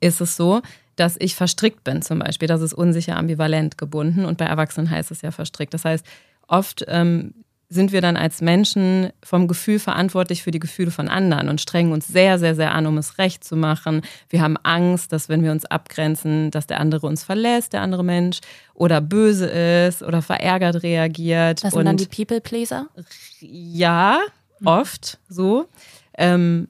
ist es so, dass ich verstrickt bin zum Beispiel. Das ist unsicher ambivalent gebunden und bei Erwachsenen heißt es ja verstrickt. Das heißt, oft ähm, sind wir dann als Menschen vom Gefühl verantwortlich für die Gefühle von anderen und strengen uns sehr, sehr, sehr an, um es recht zu machen. Wir haben Angst, dass wenn wir uns abgrenzen, dass der andere uns verlässt, der andere Mensch, oder böse ist oder verärgert reagiert. Das sind und dann die People-Pleaser? Ja, mhm. oft so. Ähm,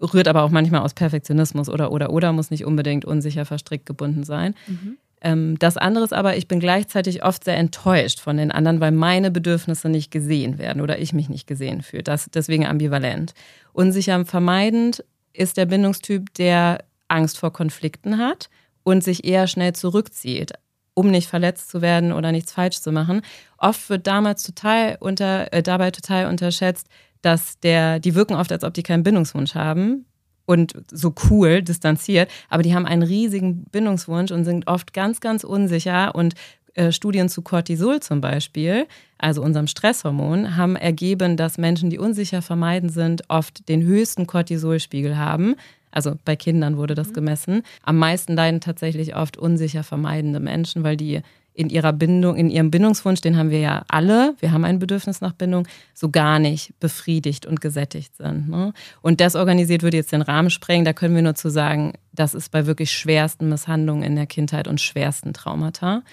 rührt aber auch manchmal aus Perfektionismus oder, oder, oder, muss nicht unbedingt unsicher verstrickt gebunden sein. Mhm. Ähm, das andere ist aber, ich bin gleichzeitig oft sehr enttäuscht von den anderen, weil meine Bedürfnisse nicht gesehen werden oder ich mich nicht gesehen fühle. Das deswegen ambivalent. Unsicher vermeidend ist der Bindungstyp, der Angst vor Konflikten hat und sich eher schnell zurückzieht, um nicht verletzt zu werden oder nichts falsch zu machen. Oft wird damals total unter, äh, dabei total unterschätzt, dass der, die wirken oft, als ob die keinen Bindungswunsch haben, und so cool, distanziert, aber die haben einen riesigen Bindungswunsch und sind oft ganz, ganz unsicher und äh, Studien zu Cortisol zum Beispiel, also unserem Stresshormon, haben ergeben, dass Menschen, die unsicher vermeiden sind, oft den höchsten Cortisolspiegel haben. Also bei Kindern wurde das mhm. gemessen. Am meisten leiden tatsächlich oft unsicher vermeidende Menschen, weil die in ihrer Bindung, in ihrem Bindungswunsch, den haben wir ja alle, wir haben ein Bedürfnis nach Bindung, so gar nicht befriedigt und gesättigt sind. Ne? Und desorganisiert würde jetzt den Rahmen sprengen, da können wir nur zu sagen, das ist bei wirklich schwersten Misshandlungen in der Kindheit und schwersten Traumata.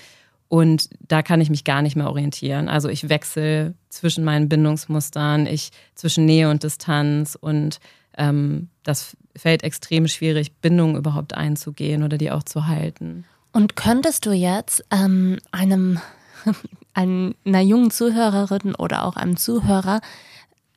Und da kann ich mich gar nicht mehr orientieren. Also ich wechsle zwischen meinen Bindungsmustern, ich zwischen Nähe und Distanz und ähm, das fällt extrem schwierig, Bindungen überhaupt einzugehen oder die auch zu halten. Und könntest du jetzt ähm, einem, einer jungen Zuhörerin oder auch einem Zuhörer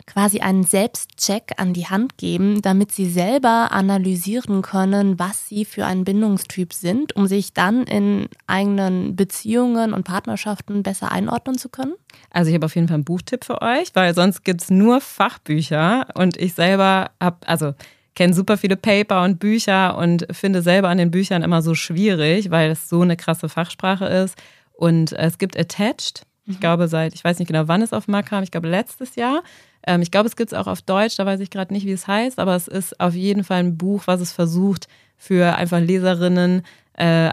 quasi einen Selbstcheck an die Hand geben, damit sie selber analysieren können, was sie für ein Bindungstyp sind, um sich dann in eigenen Beziehungen und Partnerschaften besser einordnen zu können? Also ich habe auf jeden Fall einen Buchtipp für euch, weil sonst gibt es nur Fachbücher und ich selber habe, also kenne super viele Paper und Bücher und finde selber an den Büchern immer so schwierig, weil es so eine krasse Fachsprache ist. Und es gibt Attached. Ich mhm. glaube, seit, ich weiß nicht genau, wann es auf den Markt kam, ich glaube letztes Jahr. Ähm, ich glaube, es gibt es auch auf Deutsch, da weiß ich gerade nicht, wie es heißt, aber es ist auf jeden Fall ein Buch, was es versucht, für einfach Leserinnen äh,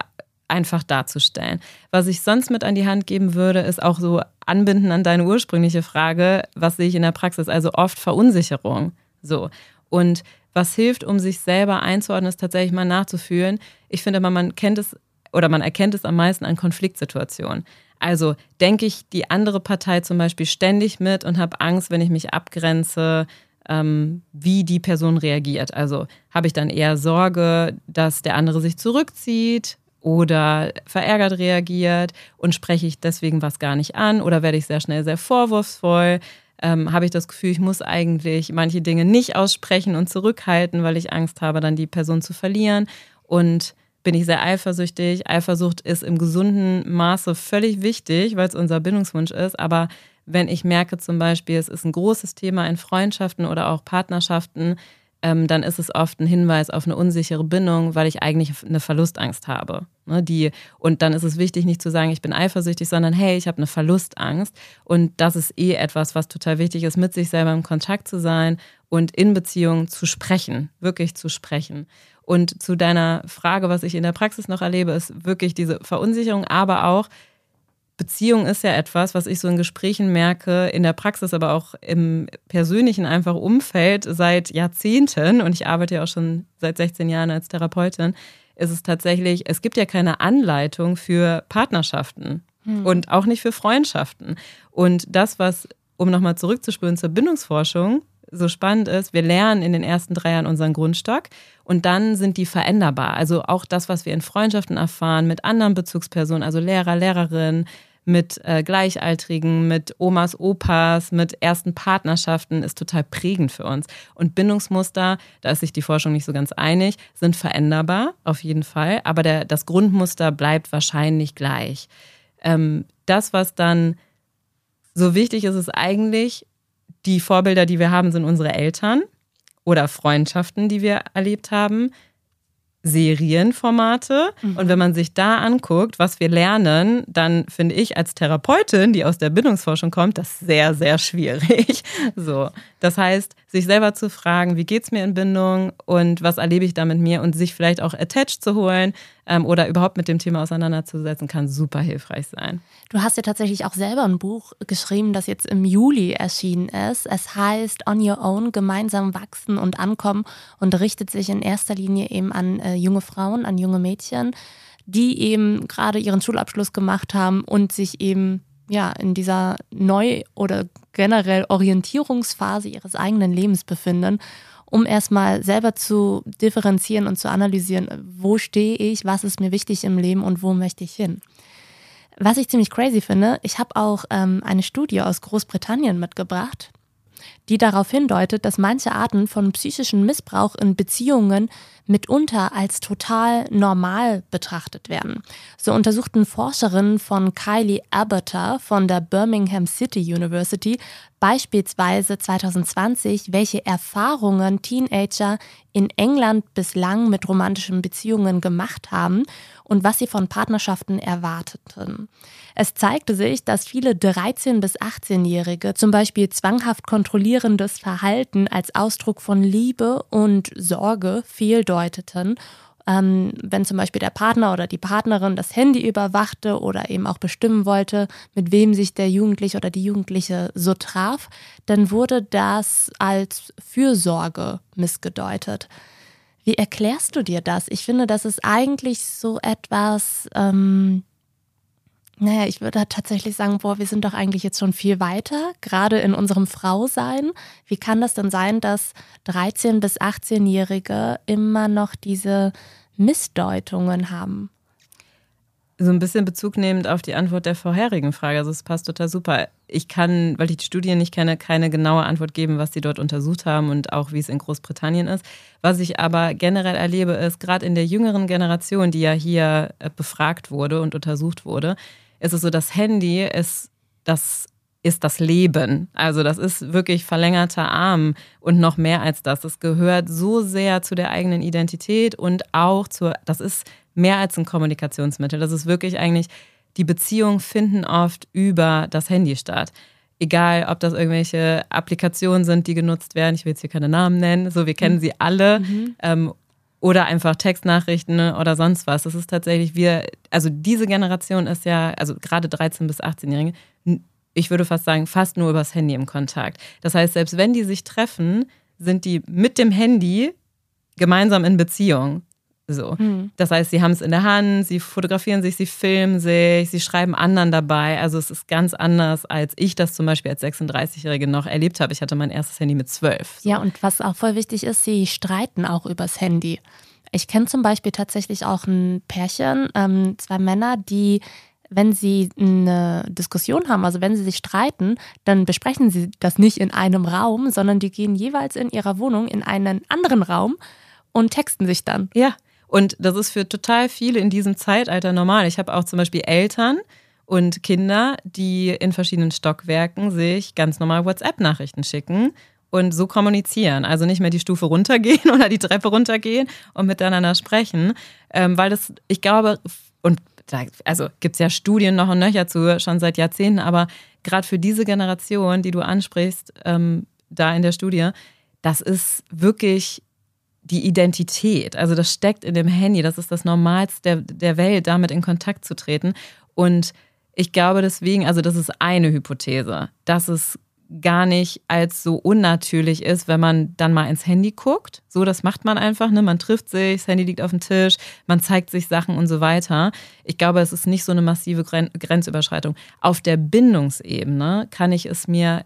einfach darzustellen. Was ich sonst mit an die Hand geben würde, ist auch so anbinden an deine ursprüngliche Frage, was sehe ich in der Praxis? Also oft Verunsicherung. So. Und was hilft, um sich selber einzuordnen, ist tatsächlich mal nachzufühlen. Ich finde immer, man kennt es oder man erkennt es am meisten an Konfliktsituationen. Also denke ich die andere Partei zum Beispiel ständig mit und habe Angst, wenn ich mich abgrenze, ähm, wie die Person reagiert. Also habe ich dann eher Sorge, dass der andere sich zurückzieht oder verärgert reagiert und spreche ich deswegen was gar nicht an oder werde ich sehr schnell sehr vorwurfsvoll. Ähm, habe ich das Gefühl, ich muss eigentlich manche Dinge nicht aussprechen und zurückhalten, weil ich Angst habe, dann die Person zu verlieren. Und bin ich sehr eifersüchtig. Eifersucht ist im gesunden Maße völlig wichtig, weil es unser Bindungswunsch ist. Aber wenn ich merke zum Beispiel, es ist ein großes Thema in Freundschaften oder auch Partnerschaften, ähm, dann ist es oft ein Hinweis auf eine unsichere Bindung, weil ich eigentlich eine Verlustangst habe. Ne, die, und dann ist es wichtig, nicht zu sagen, ich bin eifersüchtig, sondern hey, ich habe eine Verlustangst. Und das ist eh etwas, was total wichtig ist, mit sich selber im Kontakt zu sein und in Beziehungen zu sprechen, wirklich zu sprechen. Und zu deiner Frage, was ich in der Praxis noch erlebe, ist wirklich diese Verunsicherung, aber auch Beziehung ist ja etwas, was ich so in Gesprächen merke, in der Praxis, aber auch im persönlichen einfach Umfeld seit Jahrzehnten und ich arbeite ja auch schon seit 16 Jahren als Therapeutin, ist es tatsächlich, es gibt ja keine Anleitung für Partnerschaften hm. und auch nicht für Freundschaften. Und das, was, um nochmal zurückzuspüren zur Bindungsforschung, so spannend ist, wir lernen in den ersten drei Jahren unseren Grundstock und dann sind die veränderbar. Also auch das, was wir in Freundschaften erfahren, mit anderen Bezugspersonen, also Lehrer, Lehrerinnen, mit äh, Gleichaltrigen, mit Omas, Opas, mit ersten Partnerschaften ist total prägend für uns. Und Bindungsmuster, da ist sich die Forschung nicht so ganz einig, sind veränderbar, auf jeden Fall, aber der, das Grundmuster bleibt wahrscheinlich gleich. Ähm, das, was dann so wichtig ist, ist eigentlich, die Vorbilder, die wir haben, sind unsere Eltern oder Freundschaften, die wir erlebt haben. Serienformate. Mhm. Und wenn man sich da anguckt, was wir lernen, dann finde ich als Therapeutin, die aus der Bindungsforschung kommt, das sehr, sehr schwierig. So. Das heißt, sich selber zu fragen, wie geht es mir in Bindung und was erlebe ich da mit mir und sich vielleicht auch attached zu holen ähm, oder überhaupt mit dem Thema auseinanderzusetzen, kann super hilfreich sein. Du hast ja tatsächlich auch selber ein Buch geschrieben, das jetzt im Juli erschienen ist. Es heißt On Your Own, gemeinsam wachsen und ankommen und richtet sich in erster Linie eben an äh, junge Frauen, an junge Mädchen, die eben gerade ihren Schulabschluss gemacht haben und sich eben ja, in dieser Neu- oder generell Orientierungsphase ihres eigenen Lebens befinden, um erstmal selber zu differenzieren und zu analysieren, wo stehe ich, was ist mir wichtig im Leben und wo möchte ich hin. Was ich ziemlich crazy finde, ich habe auch ähm, eine Studie aus Großbritannien mitgebracht, die darauf hindeutet, dass manche Arten von psychischen Missbrauch in Beziehungen mitunter als total normal betrachtet werden. So untersuchten Forscherinnen von Kylie Aberter von der Birmingham City University beispielsweise 2020, welche Erfahrungen Teenager in England bislang mit romantischen Beziehungen gemacht haben und was sie von Partnerschaften erwarteten. Es zeigte sich, dass viele 13- bis 18-Jährige zum Beispiel zwanghaft kontrollierendes Verhalten als Ausdruck von Liebe und Sorge fehldeuteten ähm, wenn zum Beispiel der Partner oder die Partnerin das Handy überwachte oder eben auch bestimmen wollte, mit wem sich der Jugendliche oder die Jugendliche so traf, dann wurde das als Fürsorge missgedeutet. Wie erklärst du dir das? Ich finde, das ist eigentlich so etwas, ähm, naja, ich würde tatsächlich sagen, boah, wir sind doch eigentlich jetzt schon viel weiter, gerade in unserem Frausein. Wie kann das denn sein, dass 13- bis 18-Jährige immer noch diese Missdeutungen haben? so ein bisschen Bezug nehmend auf die Antwort der vorherigen Frage. Also es passt total super. Ich kann, weil ich die Studie nicht kenne, keine genaue Antwort geben, was die dort untersucht haben und auch wie es in Großbritannien ist. Was ich aber generell erlebe, ist gerade in der jüngeren Generation, die ja hier äh, befragt wurde und untersucht wurde, ist es so, das Handy ist das ist das Leben. Also das ist wirklich verlängerter Arm und noch mehr als das. Das gehört so sehr zu der eigenen Identität und auch zur, das ist mehr als ein Kommunikationsmittel. Das ist wirklich eigentlich, die Beziehungen finden oft über das Handy statt. Egal, ob das irgendwelche Applikationen sind, die genutzt werden. Ich will jetzt hier keine Namen nennen. So, wir kennen sie alle. Mhm. Ähm, oder einfach Textnachrichten oder sonst was. Das ist tatsächlich, wir, also diese Generation ist ja, also gerade 13- bis 18-Jährige, ich würde fast sagen, fast nur übers Handy im Kontakt. Das heißt, selbst wenn die sich treffen, sind die mit dem Handy gemeinsam in Beziehung. So. Mhm. Das heißt, sie haben es in der Hand, sie fotografieren sich, sie filmen sich, sie schreiben anderen dabei. Also es ist ganz anders, als ich das zum Beispiel als 36-Jährige noch erlebt habe. Ich hatte mein erstes Handy mit zwölf. So. Ja, und was auch voll wichtig ist, sie streiten auch übers Handy. Ich kenne zum Beispiel tatsächlich auch ein Pärchen, ähm, zwei Männer, die wenn sie eine Diskussion haben, also wenn sie sich streiten, dann besprechen sie das nicht in einem Raum, sondern die gehen jeweils in ihrer Wohnung in einen anderen Raum und texten sich dann. Ja, und das ist für total viele in diesem Zeitalter normal. Ich habe auch zum Beispiel Eltern und Kinder, die in verschiedenen Stockwerken sich ganz normal WhatsApp-Nachrichten schicken und so kommunizieren. Also nicht mehr die Stufe runtergehen oder die Treppe runtergehen und miteinander sprechen. Ähm, weil das, ich glaube, und da, also gibt es ja Studien noch und nöcher zu, schon seit Jahrzehnten, aber gerade für diese Generation, die du ansprichst, ähm, da in der Studie, das ist wirklich die Identität. Also das steckt in dem Handy. Das ist das Normalste der, der Welt, damit in Kontakt zu treten. Und ich glaube deswegen, also das ist eine Hypothese, dass es gar nicht als so unnatürlich ist, wenn man dann mal ins Handy guckt. So, das macht man einfach, ne? Man trifft sich, das Handy liegt auf dem Tisch, man zeigt sich Sachen und so weiter. Ich glaube, es ist nicht so eine massive Grenzüberschreitung. Auf der Bindungsebene kann ich es mir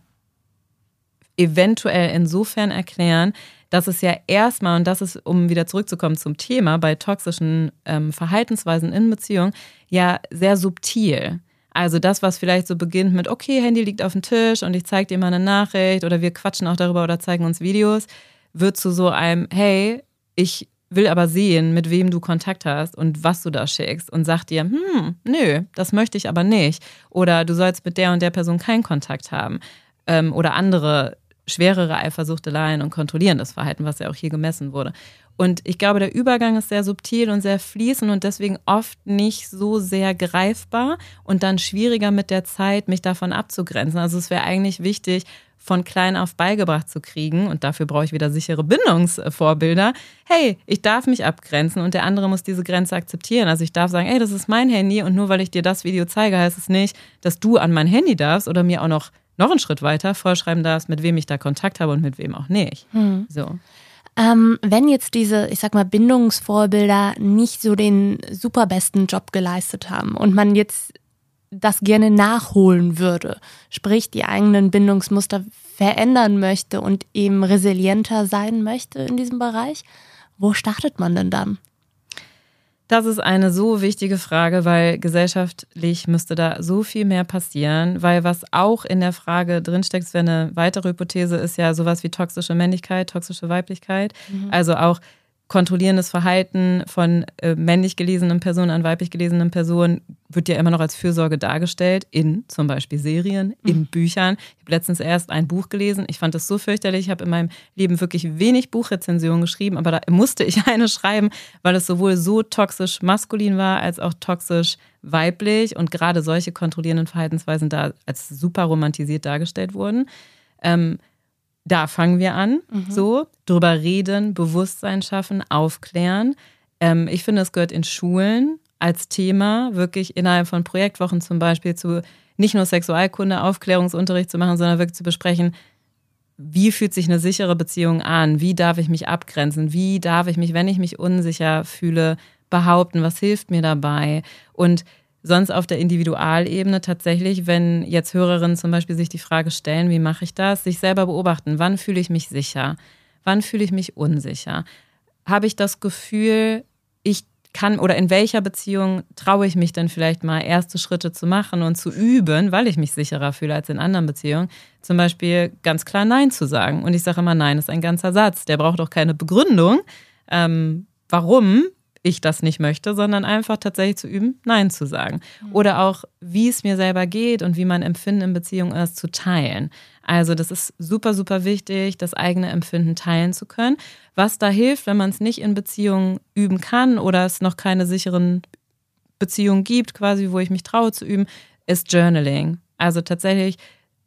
eventuell insofern erklären, dass es ja erstmal, und das ist, um wieder zurückzukommen zum Thema, bei toxischen ähm, Verhaltensweisen in Beziehungen, ja sehr subtil. Also das, was vielleicht so beginnt mit, okay, Handy liegt auf dem Tisch und ich zeige dir mal eine Nachricht oder wir quatschen auch darüber oder zeigen uns Videos, wird zu so einem, hey, ich will aber sehen, mit wem du Kontakt hast und was du da schickst und sagt dir, hm, nö, das möchte ich aber nicht. Oder du sollst mit der und der Person keinen Kontakt haben. Ähm, oder andere schwerere Eifersuchteleien und kontrollierendes Verhalten, was ja auch hier gemessen wurde. Und ich glaube, der Übergang ist sehr subtil und sehr fließend und deswegen oft nicht so sehr greifbar und dann schwieriger mit der Zeit, mich davon abzugrenzen. Also es wäre eigentlich wichtig, von klein auf beigebracht zu kriegen, und dafür brauche ich wieder sichere Bindungsvorbilder. Hey, ich darf mich abgrenzen und der andere muss diese Grenze akzeptieren. Also ich darf sagen, hey, das ist mein Handy und nur weil ich dir das Video zeige, heißt es nicht, dass du an mein Handy darfst oder mir auch noch noch einen Schritt weiter vorschreiben darfst, mit wem ich da Kontakt habe und mit wem auch nicht. Hm. So. Ähm, wenn jetzt diese, ich sag mal, Bindungsvorbilder nicht so den superbesten Job geleistet haben und man jetzt das gerne nachholen würde, sprich die eigenen Bindungsmuster verändern möchte und eben resilienter sein möchte in diesem Bereich, wo startet man denn dann? Das ist eine so wichtige Frage, weil gesellschaftlich müsste da so viel mehr passieren, weil was auch in der Frage drinsteckt, ist eine weitere Hypothese, ist ja sowas wie toxische Männlichkeit, toxische Weiblichkeit. Mhm. Also auch kontrollierendes Verhalten von äh, männlich gelesenen Personen an weiblich gelesenen Personen wird ja immer noch als Fürsorge dargestellt, in zum Beispiel Serien, in mhm. Büchern. Ich habe letztens erst ein Buch gelesen. Ich fand das so fürchterlich. Ich habe in meinem Leben wirklich wenig Buchrezensionen geschrieben, aber da musste ich eine schreiben, weil es sowohl so toxisch maskulin war, als auch toxisch weiblich und gerade solche kontrollierenden Verhaltensweisen da als super romantisiert dargestellt wurden. Ähm, da fangen wir an, mhm. so drüber reden, Bewusstsein schaffen, aufklären. Ähm, ich finde, es gehört in Schulen als Thema, wirklich innerhalb von Projektwochen zum Beispiel zu nicht nur Sexualkunde, Aufklärungsunterricht zu machen, sondern wirklich zu besprechen, wie fühlt sich eine sichere Beziehung an? Wie darf ich mich abgrenzen? Wie darf ich mich, wenn ich mich unsicher fühle, behaupten? Was hilft mir dabei? Und sonst auf der Individualebene tatsächlich, wenn jetzt Hörerinnen zum Beispiel sich die Frage stellen, wie mache ich das, sich selber beobachten, wann fühle ich mich sicher, wann fühle ich mich unsicher, habe ich das Gefühl, ich kann oder in welcher Beziehung traue ich mich denn vielleicht mal erste Schritte zu machen und zu üben, weil ich mich sicherer fühle als in anderen Beziehungen. Zum Beispiel ganz klar Nein zu sagen. Und ich sage immer, Nein ist ein ganzer Satz. Der braucht auch keine Begründung. Ähm, warum? Ich das nicht möchte, sondern einfach tatsächlich zu üben, Nein zu sagen. Mhm. Oder auch, wie es mir selber geht und wie mein Empfinden in Beziehung ist, zu teilen. Also das ist super, super wichtig, das eigene Empfinden teilen zu können. Was da hilft, wenn man es nicht in Beziehungen üben kann oder es noch keine sicheren Beziehungen gibt, quasi, wo ich mich traue zu üben, ist Journaling. Also tatsächlich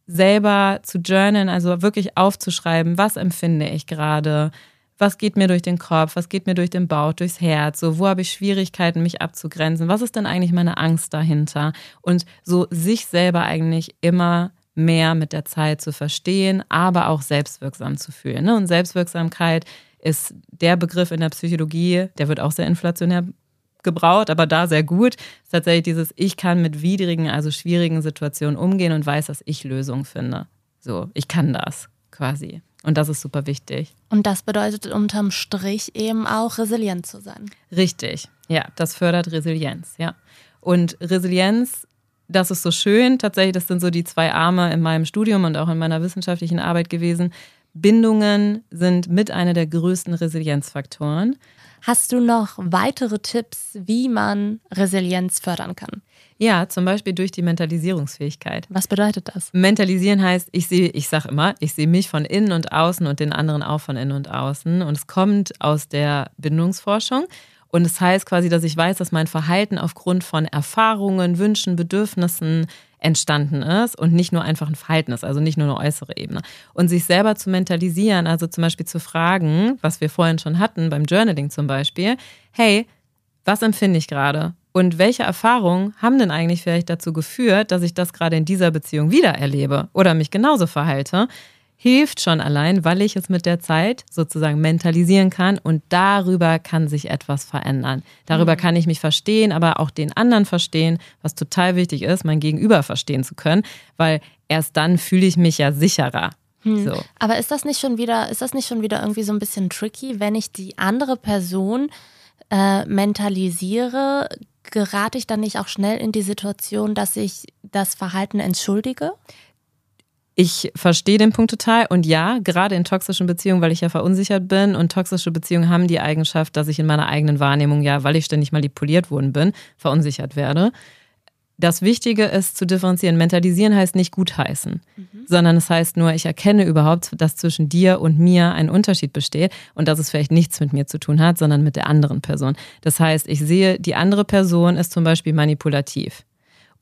selber zu journalen, also wirklich aufzuschreiben, was empfinde ich gerade, was geht mir durch den Kopf, was geht mir durch den Bauch, durchs Herz, so wo habe ich Schwierigkeiten, mich abzugrenzen, was ist denn eigentlich meine Angst dahinter? Und so sich selber eigentlich immer mehr mit der Zeit zu verstehen, aber auch selbstwirksam zu fühlen. Ne? Und Selbstwirksamkeit ist der Begriff in der Psychologie, der wird auch sehr inflationär gebraut, aber da sehr gut. Ist tatsächlich dieses, ich kann mit widrigen, also schwierigen Situationen umgehen und weiß, dass ich Lösungen finde. So, ich kann das quasi. Und das ist super wichtig. Und das bedeutet unterm Strich eben auch resilient zu sein. Richtig, ja, das fördert Resilienz, ja. Und Resilienz, das ist so schön, tatsächlich, das sind so die zwei Arme in meinem Studium und auch in meiner wissenschaftlichen Arbeit gewesen. Bindungen sind mit einer der größten Resilienzfaktoren. Hast du noch weitere Tipps, wie man Resilienz fördern kann? Ja, zum Beispiel durch die Mentalisierungsfähigkeit. Was bedeutet das? Mentalisieren heißt, ich sehe, ich sage immer, ich sehe mich von innen und außen und den anderen auch von innen und außen. Und es kommt aus der Bindungsforschung. Und es heißt quasi, dass ich weiß, dass mein Verhalten aufgrund von Erfahrungen, Wünschen, Bedürfnissen entstanden ist und nicht nur einfach ein Verhalten ist, also nicht nur eine äußere Ebene. Und sich selber zu mentalisieren, also zum Beispiel zu fragen, was wir vorhin schon hatten, beim Journaling zum Beispiel, hey, was empfinde ich gerade? Und welche Erfahrungen haben denn eigentlich vielleicht dazu geführt, dass ich das gerade in dieser Beziehung wieder erlebe oder mich genauso verhalte? Hilft schon allein, weil ich es mit der Zeit sozusagen mentalisieren kann und darüber kann sich etwas verändern. Darüber mhm. kann ich mich verstehen, aber auch den anderen verstehen, was total wichtig ist, mein Gegenüber verstehen zu können, weil erst dann fühle ich mich ja sicherer. Hm. So. Aber ist das nicht schon wieder, ist das nicht schon wieder irgendwie so ein bisschen tricky, wenn ich die andere Person äh, mentalisiere, gerate ich dann nicht auch schnell in die Situation, dass ich das Verhalten entschuldige? Ich verstehe den Punkt total und ja, gerade in toxischen Beziehungen, weil ich ja verunsichert bin und toxische Beziehungen haben die Eigenschaft, dass ich in meiner eigenen Wahrnehmung ja, weil ich ständig manipuliert worden bin, verunsichert werde. Das Wichtige ist zu differenzieren. Mentalisieren heißt nicht gutheißen, mhm. sondern es heißt nur, ich erkenne überhaupt, dass zwischen dir und mir ein Unterschied besteht und dass es vielleicht nichts mit mir zu tun hat, sondern mit der anderen Person. Das heißt, ich sehe, die andere Person ist zum Beispiel manipulativ.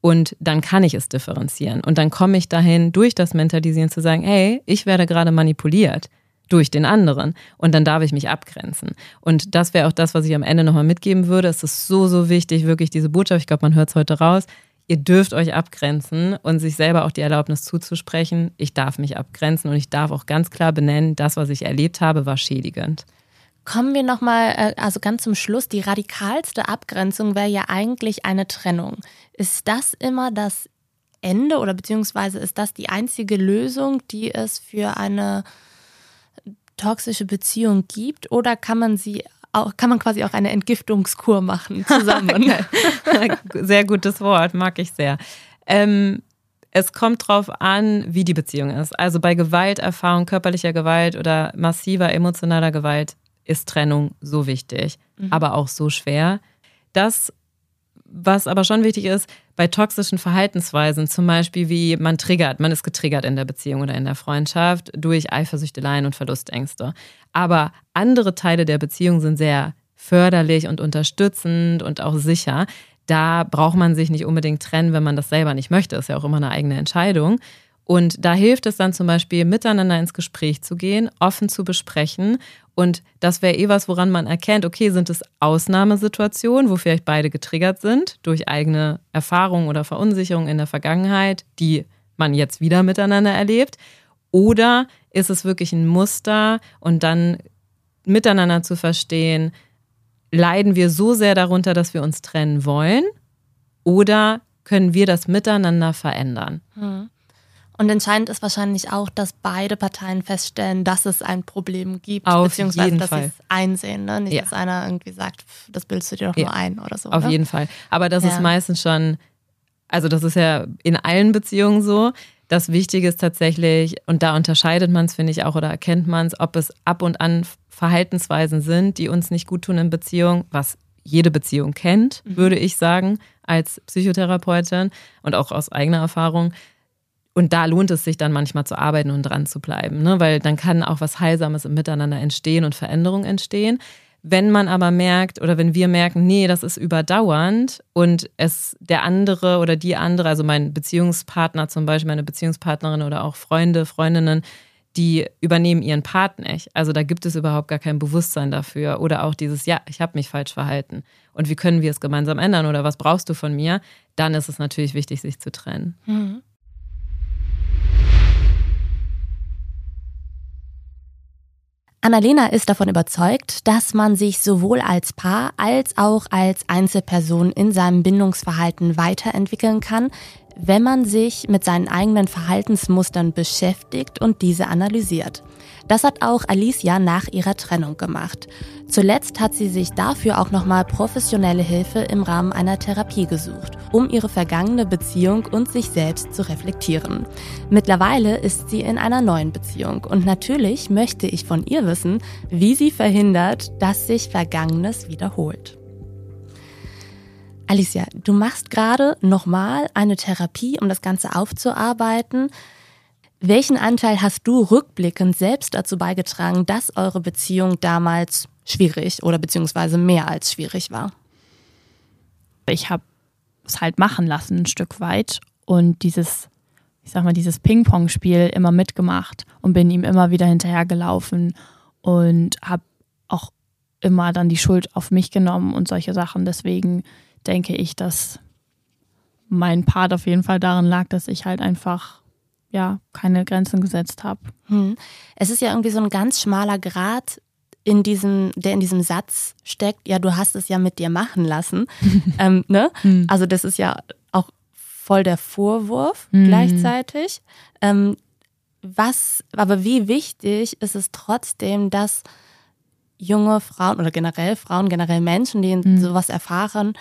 Und dann kann ich es differenzieren. Und dann komme ich dahin, durch das Mentalisieren zu sagen, hey, ich werde gerade manipuliert durch den anderen. Und dann darf ich mich abgrenzen. Und das wäre auch das, was ich am Ende nochmal mitgeben würde. Es ist so, so wichtig, wirklich diese Botschaft, ich glaube, man hört es heute raus, ihr dürft euch abgrenzen und sich selber auch die Erlaubnis zuzusprechen, ich darf mich abgrenzen und ich darf auch ganz klar benennen, das, was ich erlebt habe, war schädigend. Kommen wir nochmal, äh, also ganz zum Schluss, die radikalste Abgrenzung wäre ja eigentlich eine Trennung. Ist das immer das Ende oder beziehungsweise ist das die einzige Lösung, die es für eine toxische Beziehung gibt oder kann man sie auch, kann man quasi auch eine Entgiftungskur machen zusammen. sehr gutes Wort, mag ich sehr. Ähm, es kommt drauf an, wie die Beziehung ist. Also bei Gewalterfahrung, körperlicher Gewalt oder massiver emotionaler Gewalt ist Trennung so wichtig, mhm. aber auch so schwer. Das, was aber schon wichtig ist, bei toxischen Verhaltensweisen, zum Beispiel wie man triggert, man ist getriggert in der Beziehung oder in der Freundschaft durch Eifersüchteleien und Verlustängste. Aber andere Teile der Beziehung sind sehr förderlich und unterstützend und auch sicher. Da braucht man sich nicht unbedingt trennen, wenn man das selber nicht möchte. Ist ja auch immer eine eigene Entscheidung. Und da hilft es dann zum Beispiel, miteinander ins Gespräch zu gehen, offen zu besprechen. Und das wäre eh was, woran man erkennt, okay, sind es Ausnahmesituationen, wo vielleicht beide getriggert sind durch eigene Erfahrungen oder Verunsicherungen in der Vergangenheit, die man jetzt wieder miteinander erlebt. Oder ist es wirklich ein Muster und dann miteinander zu verstehen, leiden wir so sehr darunter, dass wir uns trennen wollen? Oder können wir das miteinander verändern? Hm. Und entscheidend ist wahrscheinlich auch, dass beide Parteien feststellen, dass es ein Problem gibt, Auf beziehungsweise dass sie es einsehen. Ne? Nicht, ja. dass einer irgendwie sagt, das bildest du dir doch ja. nur ein oder so. Auf ne? jeden Fall. Aber das ja. ist meistens schon, also das ist ja in allen Beziehungen so. Das Wichtige ist tatsächlich, und da unterscheidet man es, finde ich auch, oder erkennt man es, ob es ab und an Verhaltensweisen sind, die uns nicht gut tun in Beziehung, was jede Beziehung kennt, mhm. würde ich sagen, als Psychotherapeutin und auch aus eigener Erfahrung und da lohnt es sich dann manchmal zu arbeiten und dran zu bleiben, ne? weil dann kann auch was Heilsames im Miteinander entstehen und Veränderung entstehen. Wenn man aber merkt oder wenn wir merken, nee, das ist überdauernd und es der andere oder die andere, also mein Beziehungspartner zum Beispiel, meine Beziehungspartnerin oder auch Freunde, Freundinnen, die übernehmen ihren Part nicht. Also da gibt es überhaupt gar kein Bewusstsein dafür. Oder auch dieses, ja, ich habe mich falsch verhalten. Und wie können wir es gemeinsam ändern? Oder was brauchst du von mir? Dann ist es natürlich wichtig, sich zu trennen. Mhm. Annalena ist davon überzeugt, dass man sich sowohl als Paar als auch als Einzelperson in seinem Bindungsverhalten weiterentwickeln kann, wenn man sich mit seinen eigenen Verhaltensmustern beschäftigt und diese analysiert. Das hat auch Alicia nach ihrer Trennung gemacht. Zuletzt hat sie sich dafür auch nochmal professionelle Hilfe im Rahmen einer Therapie gesucht, um ihre vergangene Beziehung und sich selbst zu reflektieren. Mittlerweile ist sie in einer neuen Beziehung und natürlich möchte ich von ihr wissen, wie sie verhindert, dass sich Vergangenes wiederholt. Alicia, du machst gerade nochmal eine Therapie, um das Ganze aufzuarbeiten. Welchen Anteil hast du rückblickend selbst dazu beigetragen, dass eure Beziehung damals schwierig oder beziehungsweise mehr als schwierig war? Ich habe es halt machen lassen, ein Stück weit. Und dieses, ich sag mal, dieses Ping-Pong-Spiel immer mitgemacht und bin ihm immer wieder hinterhergelaufen und habe auch immer dann die Schuld auf mich genommen und solche Sachen. Deswegen denke ich, dass mein Part auf jeden Fall darin lag, dass ich halt einfach ja keine Grenzen gesetzt habe. Hm. Es ist ja irgendwie so ein ganz schmaler Grad in diesem, der in diesem Satz steckt. Ja, du hast es ja mit dir machen lassen. ähm, ne? Hm. Also das ist ja auch voll der Vorwurf hm. gleichzeitig. Ähm, was, aber wie wichtig ist es trotzdem, dass junge Frauen oder generell Frauen, generell Menschen, die hm. sowas erfahren,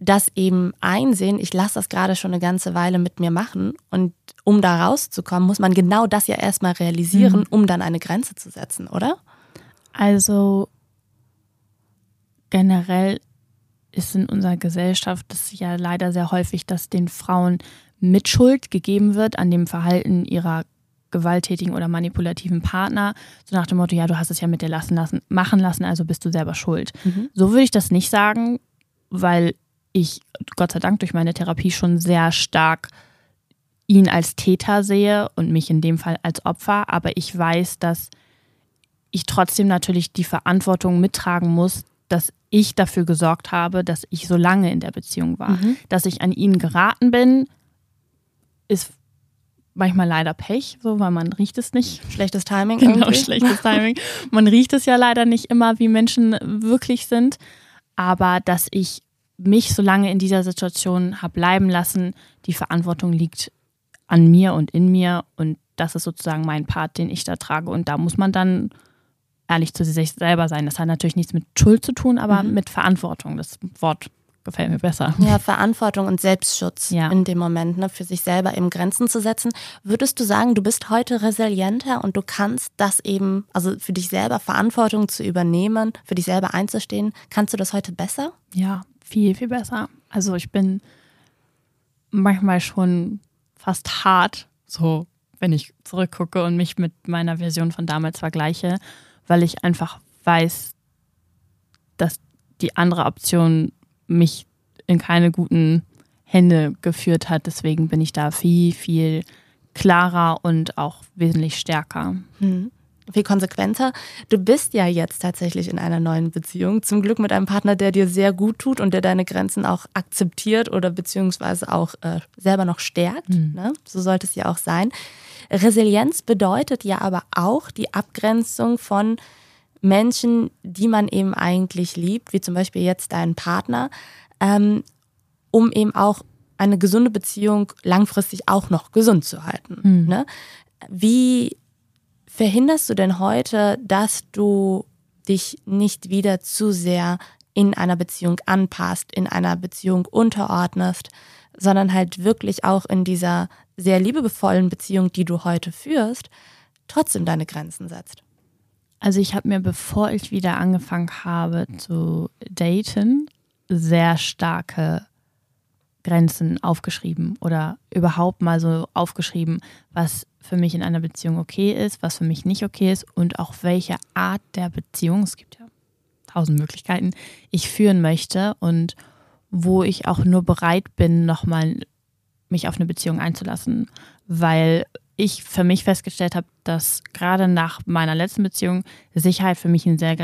das eben einsehen, ich lasse das gerade schon eine ganze Weile mit mir machen und um da rauszukommen, muss man genau das ja erstmal realisieren, mhm. um dann eine Grenze zu setzen, oder? Also generell ist in unserer Gesellschaft das ja leider sehr häufig, dass den Frauen Mitschuld gegeben wird an dem Verhalten ihrer gewalttätigen oder manipulativen Partner, so nach dem Motto, ja, du hast es ja mit dir lassen lassen, machen lassen, also bist du selber schuld. Mhm. So würde ich das nicht sagen, weil ich Gott sei Dank durch meine Therapie schon sehr stark ihn als Täter sehe und mich in dem Fall als Opfer, aber ich weiß, dass ich trotzdem natürlich die Verantwortung mittragen muss, dass ich dafür gesorgt habe, dass ich so lange in der Beziehung war. Mhm. Dass ich an ihn geraten bin, ist manchmal leider Pech, so weil man riecht es nicht. Schlechtes Timing. Genau, irgendwie. schlechtes Timing. Man riecht es ja leider nicht immer, wie Menschen wirklich sind. Aber dass ich mich so lange in dieser Situation habe bleiben lassen. Die Verantwortung liegt an mir und in mir und das ist sozusagen mein Part, den ich da trage. Und da muss man dann ehrlich zu sich selber sein. Das hat natürlich nichts mit Schuld zu tun, aber mhm. mit Verantwortung. Das Wort gefällt mir besser. Ja, Verantwortung und Selbstschutz ja. in dem Moment, ne, für sich selber eben Grenzen zu setzen. Würdest du sagen, du bist heute resilienter und du kannst das eben, also für dich selber Verantwortung zu übernehmen, für dich selber einzustehen, kannst du das heute besser? Ja, viel, viel besser. Also ich bin manchmal schon fast hart, so wenn ich zurückgucke und mich mit meiner Version von damals vergleiche, weil ich einfach weiß, dass die andere Option mich in keine guten Hände geführt hat. Deswegen bin ich da viel, viel klarer und auch wesentlich stärker. Hm viel konsequenter. Du bist ja jetzt tatsächlich in einer neuen Beziehung. Zum Glück mit einem Partner, der dir sehr gut tut und der deine Grenzen auch akzeptiert oder beziehungsweise auch äh, selber noch stärkt. Mhm. Ne? So sollte es ja auch sein. Resilienz bedeutet ja aber auch die Abgrenzung von Menschen, die man eben eigentlich liebt, wie zum Beispiel jetzt deinen Partner, ähm, um eben auch eine gesunde Beziehung langfristig auch noch gesund zu halten. Mhm. Ne? Wie verhinderst du denn heute, dass du dich nicht wieder zu sehr in einer Beziehung anpasst, in einer Beziehung unterordnest, sondern halt wirklich auch in dieser sehr liebevollen Beziehung, die du heute führst, trotzdem deine Grenzen setzt? Also ich habe mir, bevor ich wieder angefangen habe zu daten, sehr starke Grenzen aufgeschrieben oder überhaupt mal so aufgeschrieben, was für mich in einer Beziehung okay ist, was für mich nicht okay ist und auch welche Art der Beziehung, es gibt ja tausend Möglichkeiten, ich führen möchte und wo ich auch nur bereit bin, nochmal mich auf eine Beziehung einzulassen, weil ich für mich festgestellt habe, dass gerade nach meiner letzten Beziehung Sicherheit für mich ein sehr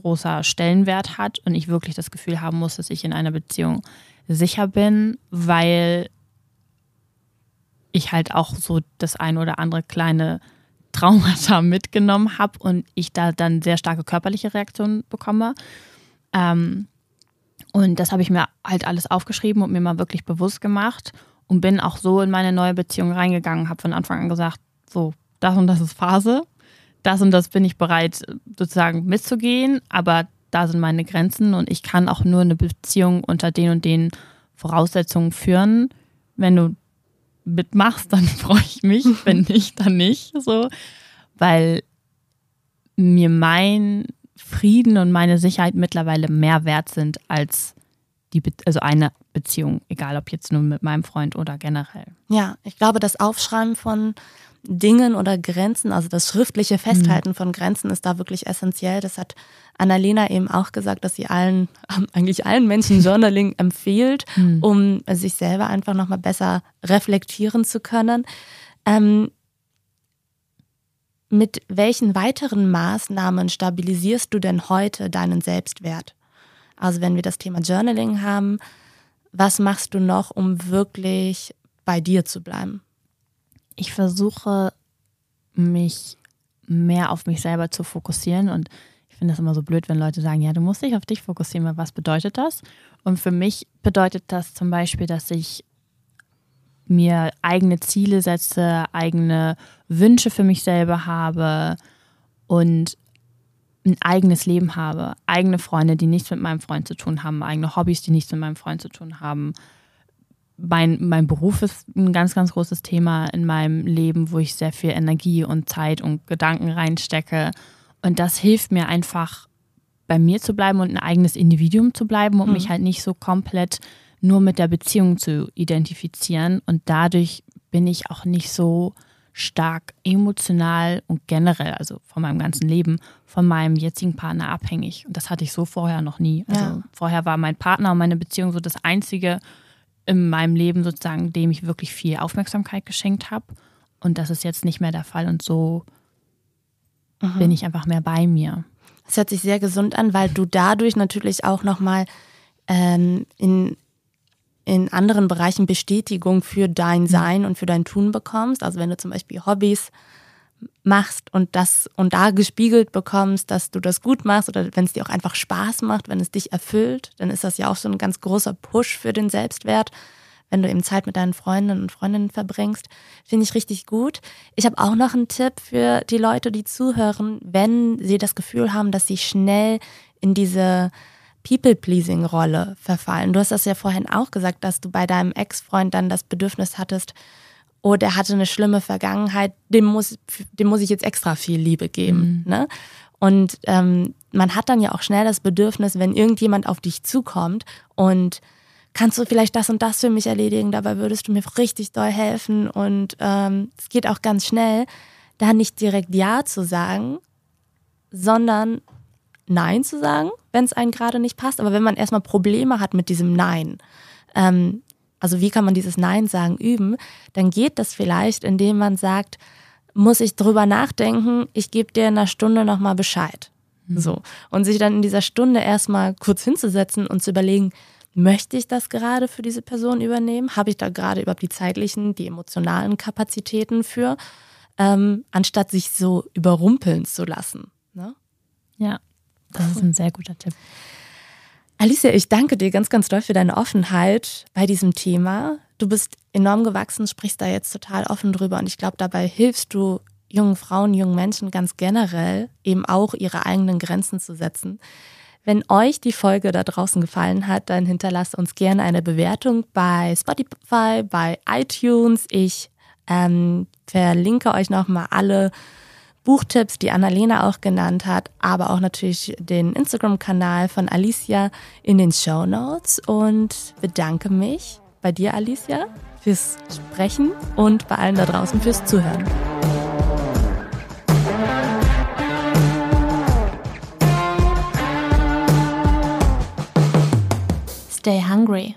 großer Stellenwert hat und ich wirklich das Gefühl haben muss, dass ich in einer Beziehung sicher bin, weil ich halt auch so das ein oder andere kleine Traumata mitgenommen habe und ich da dann sehr starke körperliche Reaktionen bekomme. Ähm, und das habe ich mir halt alles aufgeschrieben und mir mal wirklich bewusst gemacht und bin auch so in meine neue Beziehung reingegangen, habe von Anfang an gesagt, so, das und das ist Phase, das und das bin ich bereit sozusagen mitzugehen, aber da sind meine Grenzen und ich kann auch nur eine Beziehung unter den und den Voraussetzungen führen. Wenn du mitmachst, dann freue ich mich, wenn nicht, dann nicht, so, weil mir mein Frieden und meine Sicherheit mittlerweile mehr wert sind als die, Be also eine Beziehung, egal ob jetzt nur mit meinem Freund oder generell. Ja, ich glaube, das Aufschreiben von Dingen oder Grenzen, also das schriftliche Festhalten mhm. von Grenzen ist da wirklich essentiell. Das hat Annalena eben auch gesagt, dass sie allen, eigentlich allen Menschen Journaling empfiehlt, mhm. um sich selber einfach nochmal besser reflektieren zu können. Ähm, mit welchen weiteren Maßnahmen stabilisierst du denn heute deinen Selbstwert? Also wenn wir das Thema Journaling haben, was machst du noch, um wirklich bei dir zu bleiben? Ich versuche mich mehr auf mich selber zu fokussieren und ich finde das immer so blöd, wenn Leute sagen, ja, du musst dich auf dich fokussieren, weil was bedeutet das? Und für mich bedeutet das zum Beispiel, dass ich mir eigene Ziele setze, eigene Wünsche für mich selber habe und ein eigenes Leben habe, eigene Freunde, die nichts mit meinem Freund zu tun haben, eigene Hobbys, die nichts mit meinem Freund zu tun haben. Mein, mein Beruf ist ein ganz, ganz großes Thema in meinem Leben, wo ich sehr viel Energie und Zeit und Gedanken reinstecke. Und das hilft mir einfach, bei mir zu bleiben und ein eigenes Individuum zu bleiben und mhm. mich halt nicht so komplett nur mit der Beziehung zu identifizieren. Und dadurch bin ich auch nicht so stark emotional und generell, also von meinem ganzen Leben, von meinem jetzigen Partner abhängig. Und das hatte ich so vorher noch nie. Also ja. vorher war mein Partner und meine Beziehung so das Einzige in meinem Leben sozusagen, dem ich wirklich viel Aufmerksamkeit geschenkt habe. Und das ist jetzt nicht mehr der Fall. Und so mhm. bin ich einfach mehr bei mir. Das hört sich sehr gesund an, weil du dadurch natürlich auch nochmal ähm, in in anderen Bereichen Bestätigung für dein mhm. Sein und für dein Tun bekommst. Also wenn du zum Beispiel Hobbys machst und das und da gespiegelt bekommst, dass du das gut machst oder wenn es dir auch einfach Spaß macht, wenn es dich erfüllt, dann ist das ja auch so ein ganz großer Push für den Selbstwert, wenn du eben Zeit mit deinen Freundinnen und Freundinnen verbringst. Finde ich richtig gut. Ich habe auch noch einen Tipp für die Leute, die zuhören, wenn sie das Gefühl haben, dass sie schnell in diese People-Pleasing-Rolle verfallen. Du hast das ja vorhin auch gesagt, dass du bei deinem Ex-Freund dann das Bedürfnis hattest, oh, der hatte eine schlimme Vergangenheit, dem muss, dem muss ich jetzt extra viel Liebe geben. Mhm. Ne? Und ähm, man hat dann ja auch schnell das Bedürfnis, wenn irgendjemand auf dich zukommt und kannst du vielleicht das und das für mich erledigen, dabei würdest du mir richtig doll helfen und ähm, es geht auch ganz schnell, da nicht direkt Ja zu sagen, sondern Nein zu sagen, wenn es einem gerade nicht passt. Aber wenn man erstmal Probleme hat mit diesem Nein, ähm, also wie kann man dieses Nein sagen üben, dann geht das vielleicht, indem man sagt, muss ich drüber nachdenken, ich gebe dir in einer Stunde nochmal Bescheid. Mhm. So. Und sich dann in dieser Stunde erstmal kurz hinzusetzen und zu überlegen, möchte ich das gerade für diese Person übernehmen? Habe ich da gerade überhaupt die zeitlichen, die emotionalen Kapazitäten für? Ähm, anstatt sich so überrumpeln zu lassen. Ne? Ja. Das ist ein sehr guter Tipp. Alicia, ich danke dir ganz, ganz doll für deine Offenheit bei diesem Thema. Du bist enorm gewachsen, sprichst da jetzt total offen drüber und ich glaube, dabei hilfst du jungen Frauen, jungen Menschen ganz generell eben auch ihre eigenen Grenzen zu setzen. Wenn euch die Folge da draußen gefallen hat, dann hinterlasst uns gerne eine Bewertung bei Spotify, bei iTunes. Ich ähm, verlinke euch nochmal alle Buchtipps, die Annalena auch genannt hat, aber auch natürlich den Instagram-Kanal von Alicia in den Show Notes und bedanke mich bei dir, Alicia, fürs Sprechen und bei allen da draußen fürs Zuhören. Stay hungry.